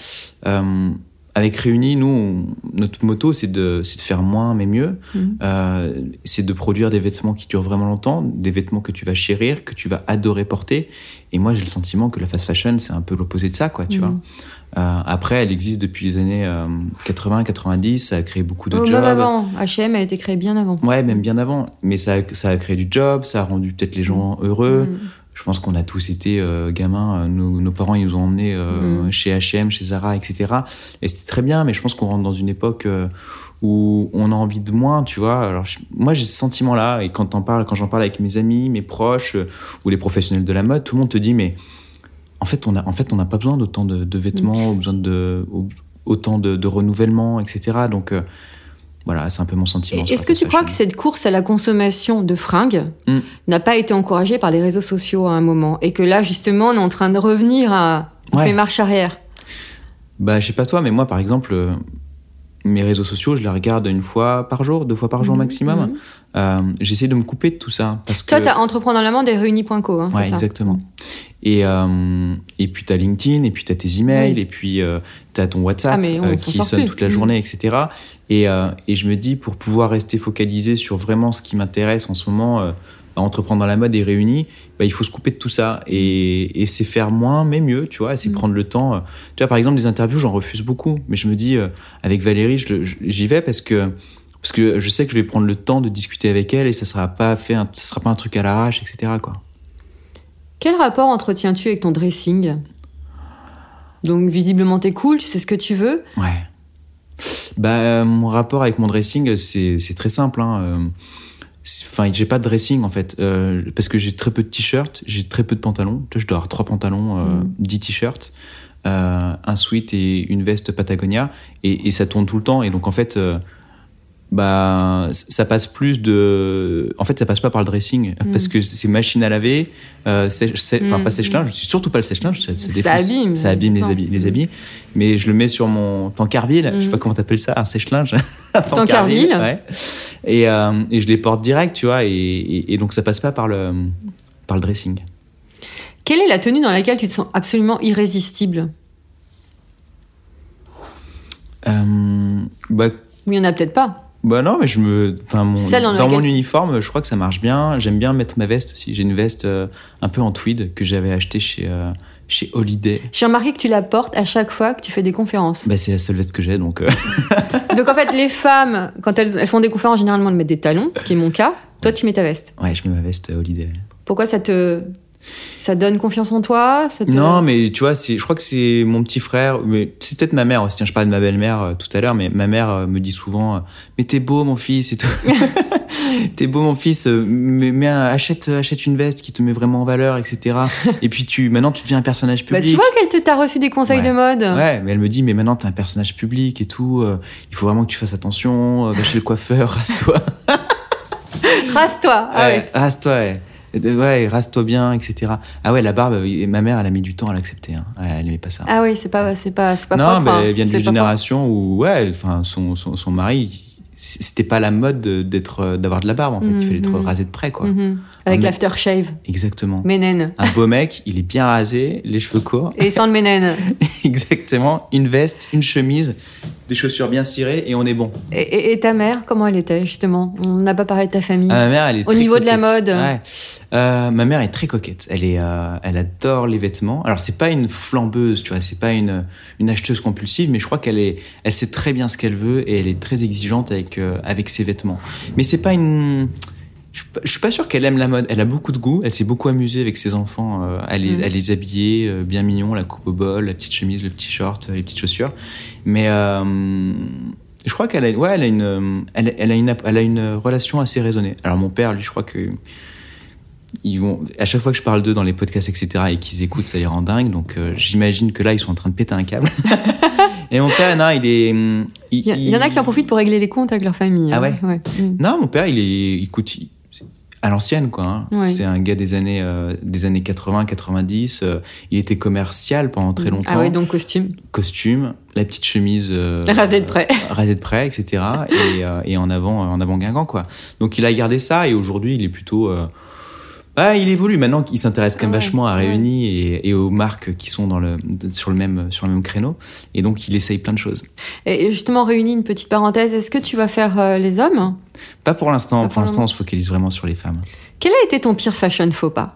Speaker 2: Euh, avec Réunis, nous, on- notre motto, c'est de, c'est de faire moins mais mieux.
Speaker 1: Mhm.
Speaker 2: C'est de produire des vêtements qui durent vraiment longtemps, des vêtements que tu vas chérir, que tu vas adorer porter. Et moi, j'ai le sentiment que la fast fashion, c'est un peu l'opposé de ça, quoi, tu
Speaker 1: Mhm.
Speaker 2: vois. Euh, après, elle existe depuis les années 80, 90, ça a créé beaucoup de
Speaker 1: Oh,
Speaker 2: jobs.
Speaker 1: même avant. H&M a été créé bien avant.
Speaker 2: Ouais, même bien avant. Mais ça, a- ça a créé du job, ça a rendu peut-être les gens heureux.
Speaker 1: Mhm.
Speaker 2: Je pense qu'on a tous été euh, gamins. euh, Nos, nos parents, ils nous ont emmenés euh,
Speaker 1: Mm.
Speaker 2: chez H&M, chez Zara, etc. Et c'était très bien, mais je pense qu'on rentre dans une époque euh, où on a envie de moins, tu vois. Alors je- moi, j'ai ce sentiment-là, et quand t'en parles, quand j'en parle avec mes amis, mes proches euh, ou les professionnels de la mode, tout le monde te dit, mais en fait, on a, en fait, on n'a pas besoin d'autant de, de vêtements, ou besoin de au- autant de, de renouvellement, etc. Donc euh, voilà, c'est un peu mon sentiment.
Speaker 1: Est-ce que tu crois que cette course à la consommation de fringues
Speaker 2: Mm.
Speaker 1: n'a pas été encouragée par les réseaux sociaux à un moment Et que là, justement, on est en train de revenir à. On
Speaker 2: Ouais.
Speaker 1: fait marche arrière?
Speaker 2: Bah, je sais pas toi, mais moi, par exemple, euh, mes réseaux sociaux, je les regarde une fois par jour, deux fois par jour
Speaker 1: Mhm,
Speaker 2: maximum. Euh, J'essaie de me couper de tout ça. Parce
Speaker 1: Toi,
Speaker 2: que...
Speaker 1: t'as entreprendre dans la main des réunis.co, hein,
Speaker 2: Ouais,
Speaker 1: ça
Speaker 2: exactement. Et, euh, et puis t'as LinkedIn, et puis t'as tes emails,
Speaker 1: Oui.
Speaker 2: et puis euh, t'as ton WhatsApp
Speaker 1: Ah, mais on
Speaker 2: euh, qui sonne
Speaker 1: plus.
Speaker 2: toute la journée, etc. Et, et je me dis, pour pouvoir rester focalisé sur vraiment ce qui m'intéresse en ce moment, entreprendre dans la mode et réunis, bah, il faut se couper de tout ça. Et, et c'est faire moins, mais mieux, tu vois, c'est
Speaker 1: Mm.
Speaker 2: prendre le temps. Tu vois, par exemple, des interviews, j'en refuse beaucoup. Mais je me dis, euh, avec Valérie, j'y vais parce que, parce que je sais que je vais prendre le temps de discuter avec elle et ça sera pas fait, un, ça sera pas un truc à l'arrache, etc. Quoi.
Speaker 1: Quel rapport entretiens-tu avec ton dressing? Donc, visiblement, t'es cool, tu sais ce que tu veux.
Speaker 2: Ouais. Bah, euh, mon rapport avec mon dressing, c'est très simple. Hein. euh, Enfin, j'ai pas de dressing en fait, euh, parce que j'ai très peu de t-shirts, j'ai très peu de pantalons. Je dois avoir trois pantalons, euh,
Speaker 1: Mm.
Speaker 2: 10 t-shirts, euh, un sweat et une veste Patagonia, et, et ça tourne tout le temps. Et donc en fait, euh, bah ça passe plus de en fait ça passe pas par le dressing
Speaker 1: Mm.
Speaker 2: parce que c'est machine à laver euh, sè- enfin
Speaker 1: Mm.
Speaker 2: pas sèche-linge surtout pas le sèche-linge ça, ça
Speaker 1: Ça abîme.
Speaker 2: ça abîme les habits les habits mais je le mets sur mon tankerville je sais
Speaker 1: Mm.
Speaker 2: pas comment t'appelles ça un sèche-linge Un
Speaker 1: Tankerville.
Speaker 2: ouais. et, euh, et je les porte direct tu vois et, et- et donc ça passe pas par le par le dressing
Speaker 1: Quelle est la tenue dans laquelle tu te sens absolument irrésistible?
Speaker 2: Euh, bah
Speaker 1: il y en a peut-être pas.
Speaker 2: Bah non, mais je me, enfin mon,
Speaker 1: Celle dans
Speaker 2: dans mon uniforme, je crois que ça marche bien. J'aime bien mettre ma veste aussi. J'ai une veste euh, un peu en tweed que j'avais achetée chez euh, chez Holiday.
Speaker 1: J'ai remarqué que tu la portes à chaque fois que tu fais des conférences.
Speaker 2: Bah c'est la seule veste que j'ai, donc. euh,
Speaker 1: Donc en fait, les femmes, quand elles, elles font des conférences, généralement, elles mettent des talons, ce qui est mon cas. Toi, tu mets ta veste.
Speaker 2: ouais, je mets ma veste Holiday.
Speaker 1: Pourquoi ça te. Ça donne confiance en toi ça te...
Speaker 2: Non, mais tu vois, je crois que c'est mon petit frère, mais c'est peut-être ma mère aussi. Tiens, je parlais de ma belle-mère euh, tout à l'heure, mais ma mère euh, me dit souvent, euh, mais t'es beau, mon fils, et tout. t'es beau, mon fils, mais, mais, achète, achète une veste qui te met vraiment en valeur, etc. et puis tu, maintenant, tu deviens un personnage
Speaker 1: Bah,
Speaker 2: public.
Speaker 1: tu vois qu'elle t'a reçu des conseils
Speaker 2: Ouais.
Speaker 1: de mode.
Speaker 2: Ouais, mais elle me dit, mais maintenant t'es un personnage public et tout, il faut vraiment que tu fasses attention, va chez le coiffeur, rase-toi.
Speaker 1: Rase-toi. Ah ouais.
Speaker 2: Rase-toi, ouais. Ouais, rase-toi bien, etc. Ah ouais, la barbe, euh, ma mère, elle a mis du temps à l'accepter. Hein. Elle aimait pas ça.
Speaker 1: Ah oui, c'est pas, c'est pas, c'est pas
Speaker 2: non,
Speaker 1: propre.
Speaker 2: mais
Speaker 1: hein.
Speaker 2: elle vient
Speaker 1: C'est
Speaker 2: d'une génération où, ouais, enfin, son, son, son mari, c'était pas la mode de- d'être, euh, d'avoir de la barbe, en fait. Il fallait être
Speaker 1: Mhm.
Speaker 2: rasé de près, quoi.
Speaker 1: Mhm. Avec l'aftershave.
Speaker 2: Exactement.
Speaker 1: Ménène.
Speaker 2: Un beau mec, il est bien rasé, les cheveux courts.
Speaker 1: Et sans le ménène.
Speaker 2: Exactement. Une veste, une chemise, des chaussures bien cirées et on est bon.
Speaker 1: Et, et- et ta mère, comment elle était, justement? On n'a pas parlé de ta famille.
Speaker 2: Ah, ma mère, elle est
Speaker 1: Au
Speaker 2: très
Speaker 1: niveau de la mode.
Speaker 2: Ouais. Euh, ma mère est très coquette. Elle est, euh, elle adore les vêtements. Alors c'est pas une flambeuse, tu vois, c'est pas une une acheteuse compulsive, mais je crois qu'elle est, elle sait très bien ce qu'elle veut et elle est très exigeante avec euh, avec ses vêtements. Mais c'est pas une je je suis pas sûr qu'elle aime la mode. Elle a beaucoup de goût. Elle s'est beaucoup amusée avec ses enfants euh, à, les, à les habiller euh, bien mignons, la coupe au bol, la petite chemise, le petit short, les petites chaussures. Mais euh, je crois qu'elle a, ouais, elle a une, euh, elle, elle a une, elle a une relation assez raisonnée. Alors mon père, lui, je crois que ils vont, à chaque fois que je parle d'eux dans les podcasts, etc., et qu'ils écoutent, ça les rend dingues. Donc euh, j'imagine que là, ils sont en train de péter un câble. et mon père, non, il est, hum, il,
Speaker 1: Il y, a- il y en a qui en profitent pour régler les comptes avec leur famille.
Speaker 2: Ah
Speaker 1: hein.
Speaker 2: ouais
Speaker 1: Mm.
Speaker 2: Non, mon père, il est, écoute, il- à l'ancienne, quoi. hein.
Speaker 1: Ouais.
Speaker 2: C'est un gars des années, euh, des années 80, 90. euh, il était commercial pendant très longtemps.
Speaker 1: Ah ouais, donc costume.
Speaker 2: Costume, la petite chemise. euh,
Speaker 1: Rasée de près.
Speaker 2: rasé de près, etc. et, euh, et en avant, en avant Guingamp, quoi. Donc il a gardé ça et aujourd'hui il est plutôt. Bah, il évolue. Maintenant qu'il s'intéresse quand même
Speaker 1: Ah
Speaker 2: vachement à. Réunis et, et aux marques qui sont dans le, sur, le même, sur le même créneau. Et donc il essaye plein de choses.
Speaker 1: Et justement, réunis, une petite parenthèse, est-ce que tu vas faire euh, les hommes?
Speaker 2: Pas pour l'instant, pour l'instant on se focalise vraiment sur les femmes.
Speaker 1: Quel a été ton pire fashion faux pas?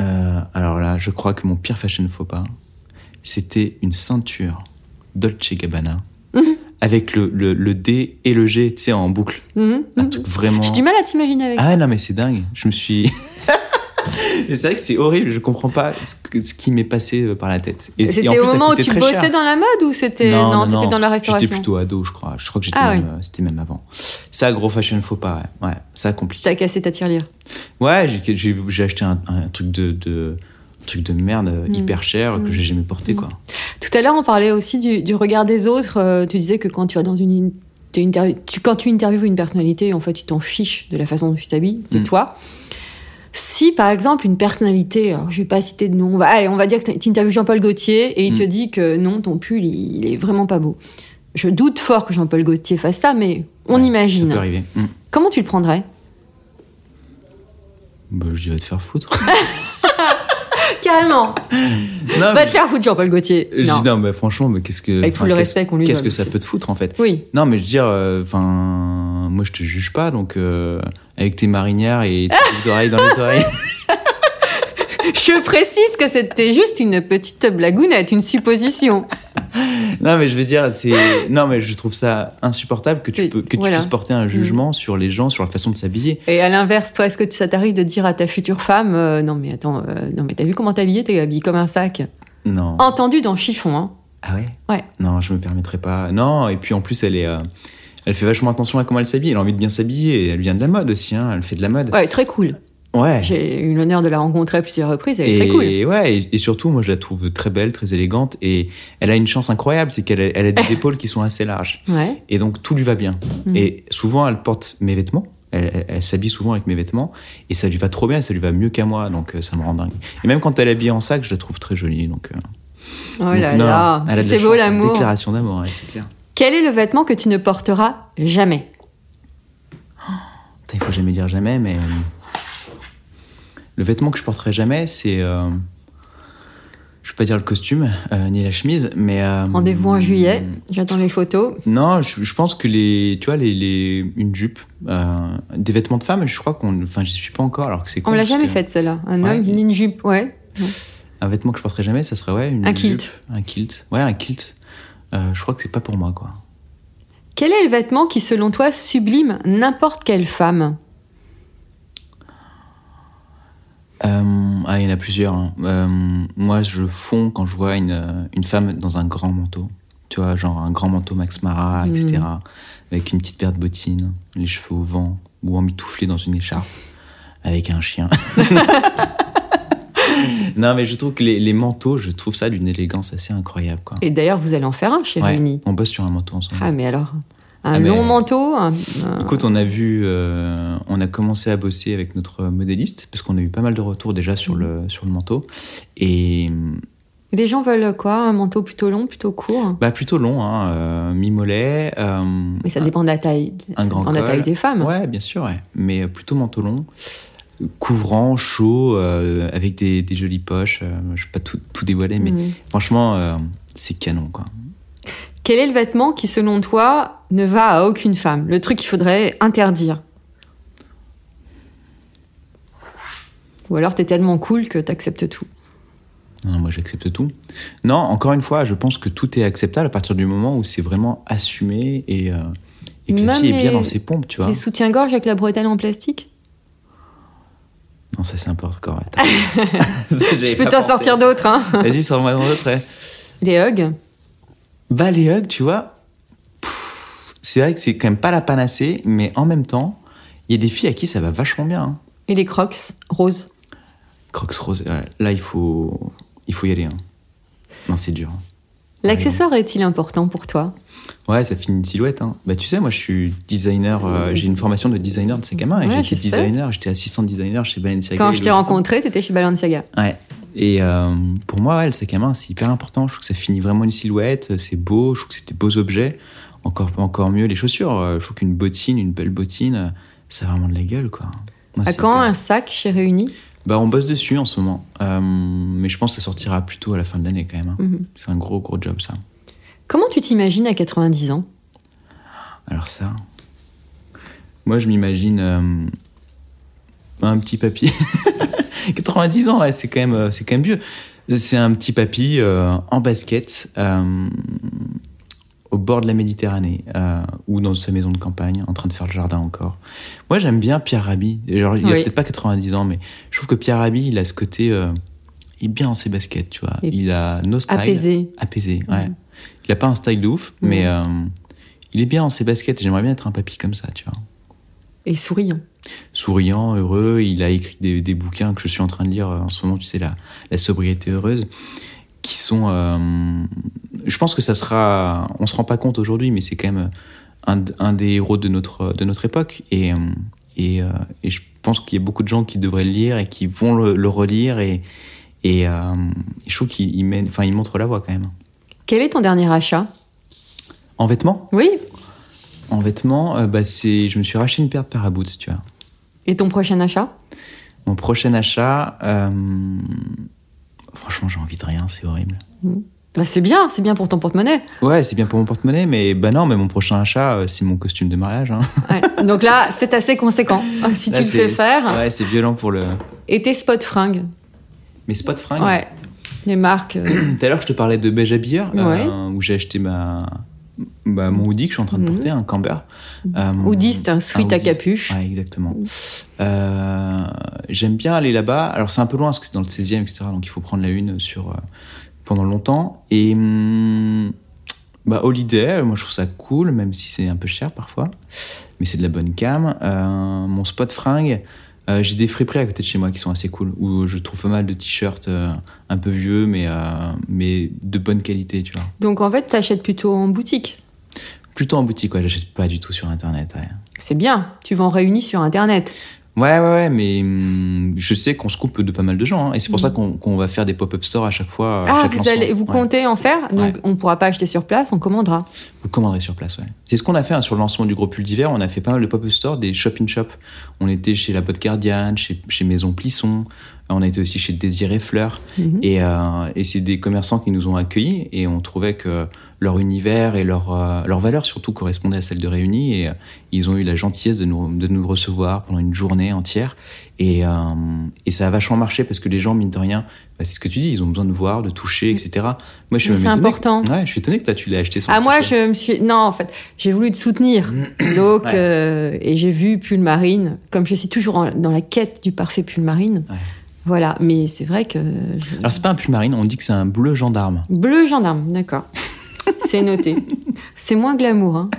Speaker 2: Euh, alors là, je crois que mon pire fashion faux pas, c'était une ceinture Dolce Gabbana avec le, le, le D et le G, tu sais, en boucle.
Speaker 1: Mhm,
Speaker 2: Un
Speaker 1: mhm.
Speaker 2: truc vraiment.
Speaker 1: J'ai du mal à t'imaginer avec ça.
Speaker 2: Ah non, mais c'est dingue. Je me suis. Mais c'est vrai que c'est horrible. Je comprends pas ce, que- ce qui m'est passé euh, par la tête. Et,
Speaker 1: C'était au moment où tu bossais
Speaker 2: cher.
Speaker 1: dans la mode ou c'était non, t'étais dans la restauration
Speaker 2: J'étais plutôt ado, je crois. Je crois que j'étais
Speaker 1: Ah
Speaker 2: même,
Speaker 1: oui.
Speaker 2: euh, c'était même avant. Ça, gros fashion faux pas. Ouais, ouais ça compliqué.
Speaker 1: T'as cassé ta tirelire.
Speaker 2: Ouais, j'ai- j'ai j'ai acheté un, un truc de, truc de merde euh,
Speaker 1: Mm.
Speaker 2: hyper cher que
Speaker 1: Mm.
Speaker 2: j'ai jamais porté quoi.
Speaker 1: Tout à l'heure, on parlait aussi du, du regard des autres. Euh, tu disais que quand tu vas dans une, tu, quand tu interviews une personnalité, en fait, tu t'en fiches de la façon dont tu t'habilles, de
Speaker 2: Mm.
Speaker 1: toi. Si, par exemple, une personnalité, alors, je vais pas citer de nom, on va, allez, on va dire que tu interviews Jean-Paul Gaultier et il
Speaker 2: Mm.
Speaker 1: te dit que non, ton pull, il, il est vraiment pas beau. Je doute fort que Jean-Paul Gaultier fasse ça, mais on
Speaker 2: Ouais, Ça
Speaker 1: imagine.
Speaker 2: peut arriver. Mm.
Speaker 1: Comment tu le prendrais?
Speaker 2: Bah, je dirais te faire foutre.
Speaker 1: Carrément
Speaker 2: non,
Speaker 1: Va te faire foutre, Jean-Paul Gaultier.
Speaker 2: je dis,
Speaker 1: Non.
Speaker 2: non, mais franchement, mais qu'est-ce que.
Speaker 1: Avec tout le respect qu'on lui
Speaker 2: Qu'est-ce que ça peut te foutre en fait?
Speaker 1: Oui.
Speaker 2: Non, mais je veux dire, euh, enfin, moi je te juge pas, donc euh, avec tes marinières et tes boucles d'oreilles dans les oreilles.
Speaker 1: Je précise que c'était juste une petite blagounette, une supposition.
Speaker 2: non, mais je veux dire, c'est, non, mais je trouve ça insupportable que tu
Speaker 1: Oui,
Speaker 2: peux, que
Speaker 1: voilà. Mm.
Speaker 2: puisses porter un jugement sur les gens, sur la façon de s'habiller.
Speaker 1: Et à l'inverse, toi, est-ce que ça t'arrive de dire à ta future femme euh, Non, mais attends, euh, non, mais t'as vu comment t'es habillée T'es habillée comme un sac?
Speaker 2: Non.
Speaker 1: Entendu dans chiffon, hein.
Speaker 2: Ah ouais?
Speaker 1: Ouais.
Speaker 2: Non, je me permettrai pas. Non, et puis en plus, elle est, euh, elle fait vachement attention à comment elle s'habille. Elle a envie de bien s'habiller. Elle vient de la mode aussi. Hein. Elle fait de la mode.
Speaker 1: Ouais, très cool.
Speaker 2: Ouais.
Speaker 1: J'ai eu l'honneur de la rencontrer à plusieurs reprises. Elle est
Speaker 2: et
Speaker 1: très cool.
Speaker 2: ouais, et, et surtout, moi, je la trouve très belle, très élégante, et elle a une chance incroyable, c'est qu'elle a, elle a des épaules qui sont assez larges,
Speaker 1: Ouais.
Speaker 2: et donc tout lui va bien.
Speaker 1: Mhm.
Speaker 2: Et souvent, elle porte mes vêtements. Elle, elle- elle s'habille souvent avec mes vêtements et ça lui va trop bien, ça lui va mieux qu'à moi, donc euh, ça me rend dingue. Et même quand elle est habillée en sac, je la trouve très jolie. Donc, euh,
Speaker 1: Oh
Speaker 2: donc
Speaker 1: là
Speaker 2: non,
Speaker 1: là, c'est beau l'amour.
Speaker 2: Déclaration d'amour, ouais, c'est clair.
Speaker 1: Quel est le vêtement que tu ne porteras jamais?
Speaker 2: Putain, il faut jamais dire jamais, mais euh, le vêtement que je porterai jamais, c'est, euh, je vais pas dire le costume euh, ni la chemise, mais euh,
Speaker 1: Rendez-vous en juillet. J'attends les photos.
Speaker 2: Non, je, je pense que les, tu vois, les, les une jupe, des vêtements de femme, je crois qu'on, enfin, j'y suis pas encore, alors que c'est.
Speaker 1: On l'a jamais
Speaker 2: que
Speaker 1: faite celle-là. Un
Speaker 2: Ouais.
Speaker 1: homme, une, une jupe, ouais.
Speaker 2: Un vêtement que je porterai jamais, ça serait ouais une
Speaker 1: Un kilt.
Speaker 2: jupe, un kilt, ouais, un kilt. Je crois que c'est pas pour moi, quoi.
Speaker 1: Quel est le vêtement qui, selon toi, sublime n'importe quelle femme?
Speaker 2: Euh, ah, il y en a plusieurs. hein. Euh, moi, je fonds quand je vois une, euh, une femme dans un grand manteau. Tu vois, genre un grand manteau Max Mara, etc. Avec une petite paire de bottines, les cheveux au vent, ou emmitouflé dans une écharpe, avec un chien. non, mais je trouve que les, les manteaux, je trouve ça d'une élégance assez incroyable, quoi.
Speaker 1: Et d'ailleurs, vous allez en faire un chez
Speaker 2: Ouais,
Speaker 1: Réunis.
Speaker 2: on bosse sur un manteau ensemble.
Speaker 1: Ah, mais alors Un
Speaker 2: Ah, mais-
Speaker 1: long manteau un- un-
Speaker 2: Écoute, on a vu, euh, on a commencé à bosser avec notre modéliste parce qu'on a eu pas mal de retours déjà sur le sur le manteau et
Speaker 1: Les gens veulent quoi? Un manteau plutôt long, plutôt court?
Speaker 2: Bah plutôt long, hein, euh, mi-mollet. euh,
Speaker 1: Mais ça dépend de la taille.
Speaker 2: un
Speaker 1: ça
Speaker 2: grand
Speaker 1: dépend de la taille des femmes.
Speaker 2: Ouais, bien sûr, ouais. mais plutôt manteau long, couvrant, chaud, euh, avec des, des jolies poches. je vais pas tout, tout dévoiler, mais
Speaker 1: Mhm.
Speaker 2: franchement, c'est canon, quoi.
Speaker 1: Quel est le vêtement qui, selon toi, ne va à aucune femme? Le truc qu'il faudrait interdire Ou alors t'es tellement cool que t'acceptes tout.
Speaker 2: Non, moi j'accepte tout. Non, encore une fois, je pense que tout est acceptable à partir du moment où c'est vraiment assumé et, euh, et que la
Speaker 1: Même
Speaker 2: est bien dans ses pompes, tu vois.
Speaker 1: Les soutiens-gorge avec la bretelle en plastique?
Speaker 2: Non, ça c'est un peu hardcore. attends.
Speaker 1: Je peux t'en sortir d'autres, hein
Speaker 2: Vas-y, sors-moi d'autres.
Speaker 1: Les hugs
Speaker 2: Hugs, tu vois, c'est vrai que c'est quand même pas la panacée, mais en même temps, il y a des filles à qui ça va vachement bien. hein.
Speaker 1: et les crocs roses.
Speaker 2: Crocs rose, ouais, là il faut, il faut y aller. hein. Non, c'est dur. hein.
Speaker 1: L'accessoire est-il important pour toi?
Speaker 2: Ouais, ça finit une silhouette. hein. Bah, tu sais, moi je suis designer, euh, j'ai une formation de designer de à main et
Speaker 1: Ouais, je sais.
Speaker 2: designer, j'étais assistant designer chez Balenciaga.
Speaker 1: Quand
Speaker 2: et
Speaker 1: je t'ai
Speaker 2: Louis Vuitton.
Speaker 1: rencontré, t'étais chez Balenciaga.
Speaker 2: Ouais. Et euh, pour moi, ouais, le sac à main, c'est hyper important. Je trouve que ça finit vraiment une silhouette, c'est beau, je trouve que c'est des beaux objets. Encore, encore mieux les chaussures. Euh, Je trouve qu'une bottine, une belle bottine, euh, ça a vraiment de la gueule, quoi.
Speaker 1: À quand
Speaker 2: hyper-
Speaker 1: un sac chez Réunis?
Speaker 2: Bah, on bosse dessus en ce moment. Euh, mais je pense que ça sortira plutôt à la fin de l'année, quand même. hein.
Speaker 1: Mhm.
Speaker 2: C'est un gros, gros job, ça.
Speaker 1: Comment tu t'imagines à 90 ans?
Speaker 2: Alors ça, moi je m'imagine euh, un petit papy. 90 ans, ouais, c'est quand même, euh, c'est quand même vieux. C'est un petit papy euh, en basket euh, au bord de la Méditerranée euh, ou dans sa maison de campagne, en train de faire le jardin encore. Moi j'aime bien Pierre Rabhi. Genre, il a
Speaker 1: Oui.
Speaker 2: peut-être pas 90 ans, mais je trouve que Pierre Rabhi, il a ce côté, il est bien dans ses baskets, tu vois.
Speaker 1: Et
Speaker 2: il a no style.
Speaker 1: Apaisé.
Speaker 2: Apaisé, ouais. Il a pas un style de ouf,
Speaker 1: Mhm.
Speaker 2: mais il est bien dans ses baskets. et J'aimerais bien être un papy comme ça, tu vois.
Speaker 1: Et souriant.
Speaker 2: Souriant, heureux. Il a écrit des, des bouquins que je suis en train de lire euh, en ce moment, tu sais, la, la sobriété heureuse, qui sont. euh, je pense que ça sera. On se rend pas compte aujourd'hui, mais c'est quand même un, un des héros de notre, de notre époque. Et, euh, et, euh, et je pense qu'il y a beaucoup de gens qui devraient le lire et qui vont le, le relire. Et, et, euh, je trouve qu'il il montre la voie quand même.
Speaker 1: Quel est ton dernier achat?
Speaker 2: En vêtements?
Speaker 1: Oui.
Speaker 2: En vêtements, euh, bah, c'est, je me suis racheté une paire de paraboots, tu vois.
Speaker 1: Et ton prochain achat?
Speaker 2: Mon prochain achat, euh, franchement, j'ai envie de rien, c'est horrible.
Speaker 1: bah, C'est bien, c'est bien pour ton porte-monnaie.
Speaker 2: Ouais, c'est bien pour mon porte-monnaie, mais bah non, mais mon prochain achat, euh, c'est mon costume de mariage. Hein.
Speaker 1: Ouais. Donc là, c'est assez conséquent si
Speaker 2: Là,
Speaker 1: tu le fais faire.
Speaker 2: Ouais, c'est violent pour le.
Speaker 1: Et tes spots fringues?
Speaker 2: Mes spots fringues?
Speaker 1: Ouais. Les marques.
Speaker 2: Tout à l'heure, je te parlais de Beige Habilleur, euh, où j'ai acheté ma, bah, mon hoodie que je suis en train de
Speaker 1: Mhm.
Speaker 2: porter, un camber. Euh,
Speaker 1: Hoodie, c'est un sweat à capuche.
Speaker 2: Ouais, exactement. Euh, J'aime bien aller là-bas. Alors, c'est un peu loin parce que c'est dans le 16e, etc. Donc, il faut prendre la une sur, euh, pendant longtemps. Et hum, bah, Holiday, moi, je trouve ça cool, même si c'est un peu cher parfois. Mais c'est de la bonne cam. Euh, mon spot fringue, Euh, j'ai des friperies à côté de chez moi qui sont assez cool, où je trouve pas mal de t-shirts euh, un peu vieux, mais, euh, mais de bonne qualité, tu vois.
Speaker 1: Donc en fait, tu achètes plutôt en boutique.
Speaker 2: Plutôt en boutique, ouais, j'achète pas du tout sur Internet. Ouais,
Speaker 1: C'est bien, tu vends réunis sur Internet.
Speaker 2: Ouais, ouais, ouais, mais hum, je sais qu'on se coupe de pas mal de gens, hein, et c'est pour ça qu'on qu'on va faire des pop-up stores à chaque fois.
Speaker 1: Mm. Ah,
Speaker 2: chaque
Speaker 1: vous, allez, vous
Speaker 2: Ouais.
Speaker 1: comptez en faire? Donc
Speaker 2: Ouais.
Speaker 1: on pourra pas acheter sur place, on commandera.
Speaker 2: Vous commanderez sur place, ouais. C'est ce qu'on a fait hein, sur le lancement du gros pull d'hiver. On a fait pas mal de pop-up stores, des shop-in-shop. On était chez La Botte Gardienne, chez, chez Maison Plisson. On a été aussi chez Désiré Fleur.
Speaker 1: Mhm.
Speaker 2: Et, euh, et c'est des commerçants qui nous ont accueillis et on trouvait que leur univers et leur, euh, leur valeur surtout correspondaient à celle de Réunis. Et euh, ils ont eu la gentillesse de nous, de nous recevoir pendant une journée entière. Et, et ça a vachement marché parce que les gens, mine de rien, bah, c'est ce que tu dis, ils ont besoin de voir, de toucher, etc. Moi, je suis
Speaker 1: c'est important.
Speaker 2: Que, ouais, je suis étonné que toi, tu l'aies acheté sans
Speaker 1: Ah moi je me suis non en fait j'ai voulu te soutenir donc
Speaker 2: Ouais.
Speaker 1: et j'ai vu pull marine comme je suis toujours en- dans la quête du parfait pull marine
Speaker 2: Ouais.
Speaker 1: Voilà mais c'est vrai que je-
Speaker 2: Alors, c'est pas un pull marine, on dit que c'est un bleu gendarme.
Speaker 1: bleu gendarme d'accord c'est noté c'est moins glamour hein.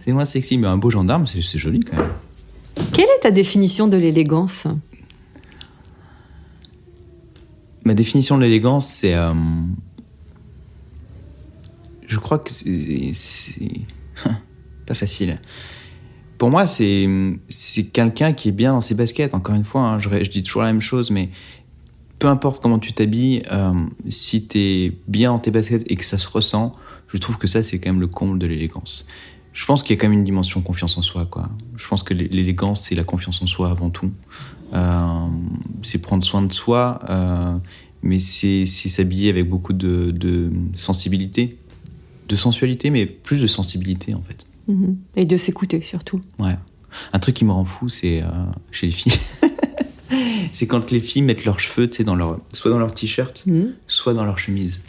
Speaker 2: C'est moins sexy, mais un beau gendarme, c'est joli quand même.
Speaker 1: quelle est ta définition de l'élégance?
Speaker 2: Ma définition de l'élégance, c'est. euh, je crois que c'est- pas facile. Pour moi, c'est quelqu'un qui est bien dans ses baskets. Encore une fois, hein, je, dis toujours la même chose, mais peu importe comment tu t'habilles, euh, si t'es bien dans tes baskets et que ça se ressent, je trouve que ça, c'est quand même le comble de l'élégance. Je pense qu'il y a quand même une dimension confiance en soi, quoi. Je pense que l'é- l'élégance, c'est la confiance en soi avant tout. Euh, c'est prendre soin de soi, euh, mais c'est s'habiller avec beaucoup de sensibilité, de sensualité, mais plus de sensibilité en fait.
Speaker 1: Mhm. et de s'écouter surtout
Speaker 2: Ouais. Un truc qui me rend fou, c'est euh, chez les filles. c'est quand les filles mettent leurs cheveux, tu sais, dans leur, soit dans leur t-shirt,
Speaker 1: Mhm.
Speaker 2: soit dans leur chemise.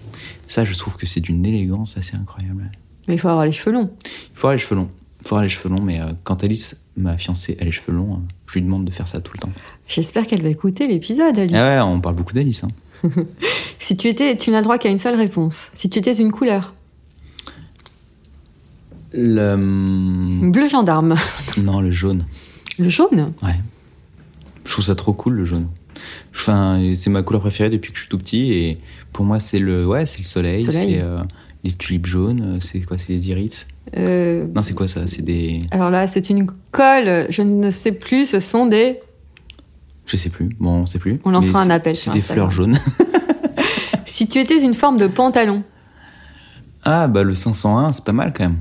Speaker 2: Ça, je trouve que c'est d'une élégance assez incroyable.
Speaker 1: mais il faut avoir les cheveux longs
Speaker 2: Il faut avoir les cheveux longs. Il faut avoir les cheveux longs, mais euh, quand Alice, ma fiancée, a les cheveux longs, euh, je lui demande de faire ça tout le temps.
Speaker 1: j'espère qu'elle va écouter l'épisode Alice
Speaker 2: Ah ouais, on parle beaucoup d'Alice. Hein.
Speaker 1: si tu étais tu n'as droit qu'à une seule réponse si tu étais une couleur
Speaker 2: Le...
Speaker 1: bleu gendarme
Speaker 2: Non, le jaune.
Speaker 1: le jaune
Speaker 2: Ouais. Je trouve ça trop cool, le jaune. Enfin, c'est ma couleur préférée depuis que je suis tout petit. Et pour moi, c'est le, ouais, c'est le soleil.
Speaker 1: Soleil.
Speaker 2: C'est euh, les tulipes jaunes. C'est quoi C'est des iris?
Speaker 1: Euh,
Speaker 2: Non, c'est quoi ça? C'est des.
Speaker 1: Alors là, c'est une colle, je ne sais plus, ce sont des...
Speaker 2: Je sais plus. Bon, on sait plus.
Speaker 1: On lancera un appel
Speaker 2: C'est des
Speaker 1: Instagram.
Speaker 2: fleurs jaunes.
Speaker 1: Si tu étais une forme de pantalon,
Speaker 2: ah, bah le 501, c'est pas mal quand même.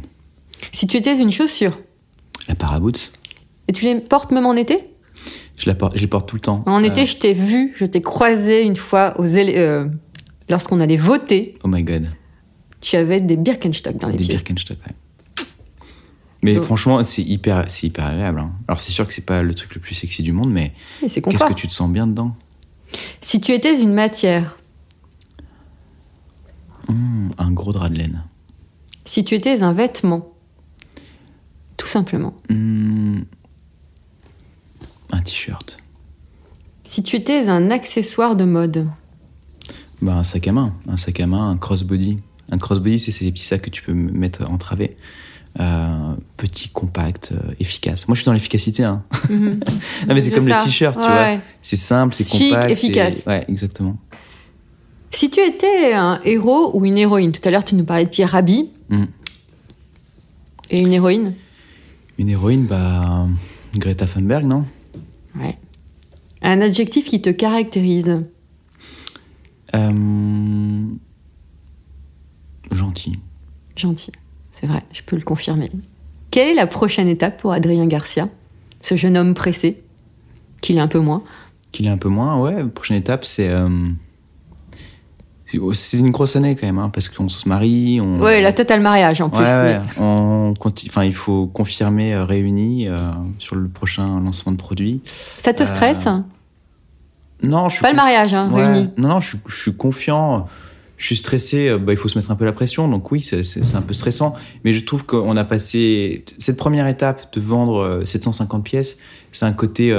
Speaker 1: Si tu étais une chaussure,
Speaker 2: La paraboot,
Speaker 1: et tu les portes même en été?
Speaker 2: Je, la porte, je les porte tout le temps.
Speaker 1: En
Speaker 2: Euh,
Speaker 1: été, je t'ai vu, je t'ai croisé une fois aux euh, lorsqu'on allait voter,
Speaker 2: Oh my god.
Speaker 1: tu avais des Birkenstock dans les
Speaker 2: Des
Speaker 1: pieds.
Speaker 2: Birkenstock, ouais. Mais
Speaker 1: Donc-
Speaker 2: franchement, c'est hyper, c'est hyper agréable. hein. Alors, c'est sûr que c'est pas le truc le plus sexy du monde, mais qu'est-ce que tu te sens bien dedans?
Speaker 1: Si tu étais une matière,
Speaker 2: Hum, Un gros drap de laine.
Speaker 1: si tu étais un vêtement, tout simplement.
Speaker 2: Hum, Un t-shirt.
Speaker 1: Si tu étais un accessoire de mode,
Speaker 2: Bah, un sac à main. Un sac à main, un crossbody. Un crossbody, c'est les petits sacs que tu peux mettre en travée. Euh, petit, compact, euh, efficace. Moi, je suis dans l'efficacité. Hein. non, mais c'est comme le t-shirt, tu
Speaker 1: Ouais.
Speaker 2: vois. C'est simple, c'est compact. c'est-
Speaker 1: efficace.
Speaker 2: Ouais, exactement.
Speaker 1: Si tu étais un héros ou une héroïne, tout à l'heure tu nous parlais de Pierre Rabhi,
Speaker 2: Mm.
Speaker 1: et une héroïne?
Speaker 2: Une héroïne, bah. Greta Thunberg, non?
Speaker 1: Ouais. Un adjectif qui te caractérise?
Speaker 2: Euh, Gentil.
Speaker 1: Gentil. C'est vrai, je peux le confirmer. Quelle est la prochaine étape pour Adrien Garcia Ce jeune homme pressé, qu'il est un peu moins.
Speaker 2: Qu'il est un peu moins, ouais. Prochaine étape, c'est. euh, c'est- C'est une grosse année quand même, hein, parce qu'on se marie. On...
Speaker 1: Ouais, la totale mariage en plus.
Speaker 2: Ouais, ouais,
Speaker 1: mais-
Speaker 2: on conti- enfin, il faut confirmer euh, réunis euh, sur le prochain lancement de produit.
Speaker 1: Ça te stresse?
Speaker 2: Euh, Non, je suis
Speaker 1: Pas le mariage, hein,
Speaker 2: Ouais.
Speaker 1: réunis.
Speaker 2: Non, non, je, suis- je suis confiant. Je suis stressé. euh, Bah, il faut se mettre un peu la pression. Donc oui, c'est- un peu stressant. Mais je trouve qu'on a passé cette première étape de vendre euh, 750 pièces. C'est un côté,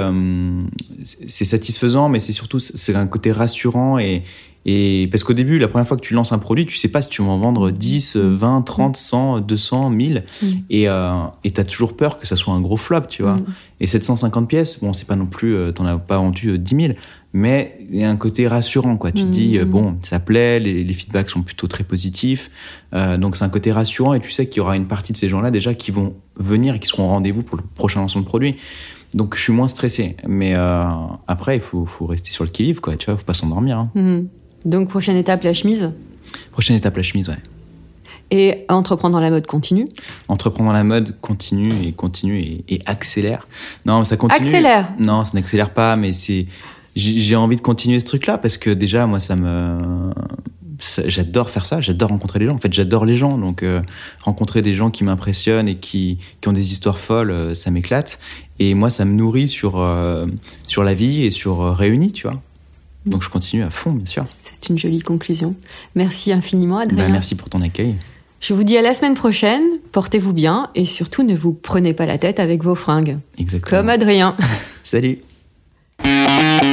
Speaker 2: c'est satisfaisant, mais c'est surtout c'est un côté rassurant et Et parce qu'au début, la première fois que tu lances un produit, tu sais pas si tu vas en vendre 10, 20, 30, 100, 200, 1000. Et euh, et t'as toujours peur que ça soit un gros flop, tu vois. Et 750 pièces, bon, c'est pas non plus, euh, t'en as pas vendu euh, 10 000, mais il y a un côté rassurant, quoi. Tu te dis, euh, bon, ça plaît, les, les feedbacks sont plutôt très positifs. Euh, donc c'est un côté rassurant et tu sais qu'il y aura une partie de ces gens-là déjà qui vont venir et qui seront au rendez-vous pour le prochain lancement de produit. Donc je suis moins stressé. Mais euh, après, il faut, faut rester sur le qui quoi. Tu vois, faut pas s'endormir. Hein.
Speaker 1: Donc, prochaine étape, la chemise.
Speaker 2: Prochaine étape, la chemise, ouais.
Speaker 1: Et entreprendre dans la mode continue.
Speaker 2: Entreprendre dans la mode continue et continue et, et accélère. Non, ça continue.
Speaker 1: Accélère.
Speaker 2: Non, ça n'accélère pas, mais c'est. J'ai envie de continuer ce truc-là parce que déjà, moi, ça me. J'adore faire ça, j'adore rencontrer les gens. En fait, j'adore les gens. Donc, euh, rencontrer des gens qui m'impressionnent et qui, qui ont des histoires folles, euh, ça m'éclate. Et moi, ça me nourrit sur, euh, sur la vie et sur euh, Réunis, tu vois. Donc, je continue à fond, bien sûr.
Speaker 1: C'est une jolie conclusion. Merci infiniment, Adrien.
Speaker 2: Bah, merci pour ton accueil.
Speaker 1: Je vous dis à la semaine prochaine. Portez-vous bien et surtout ne vous prenez pas la tête avec vos fringues.
Speaker 2: Exactement.
Speaker 1: Comme Adrien.
Speaker 2: Salut.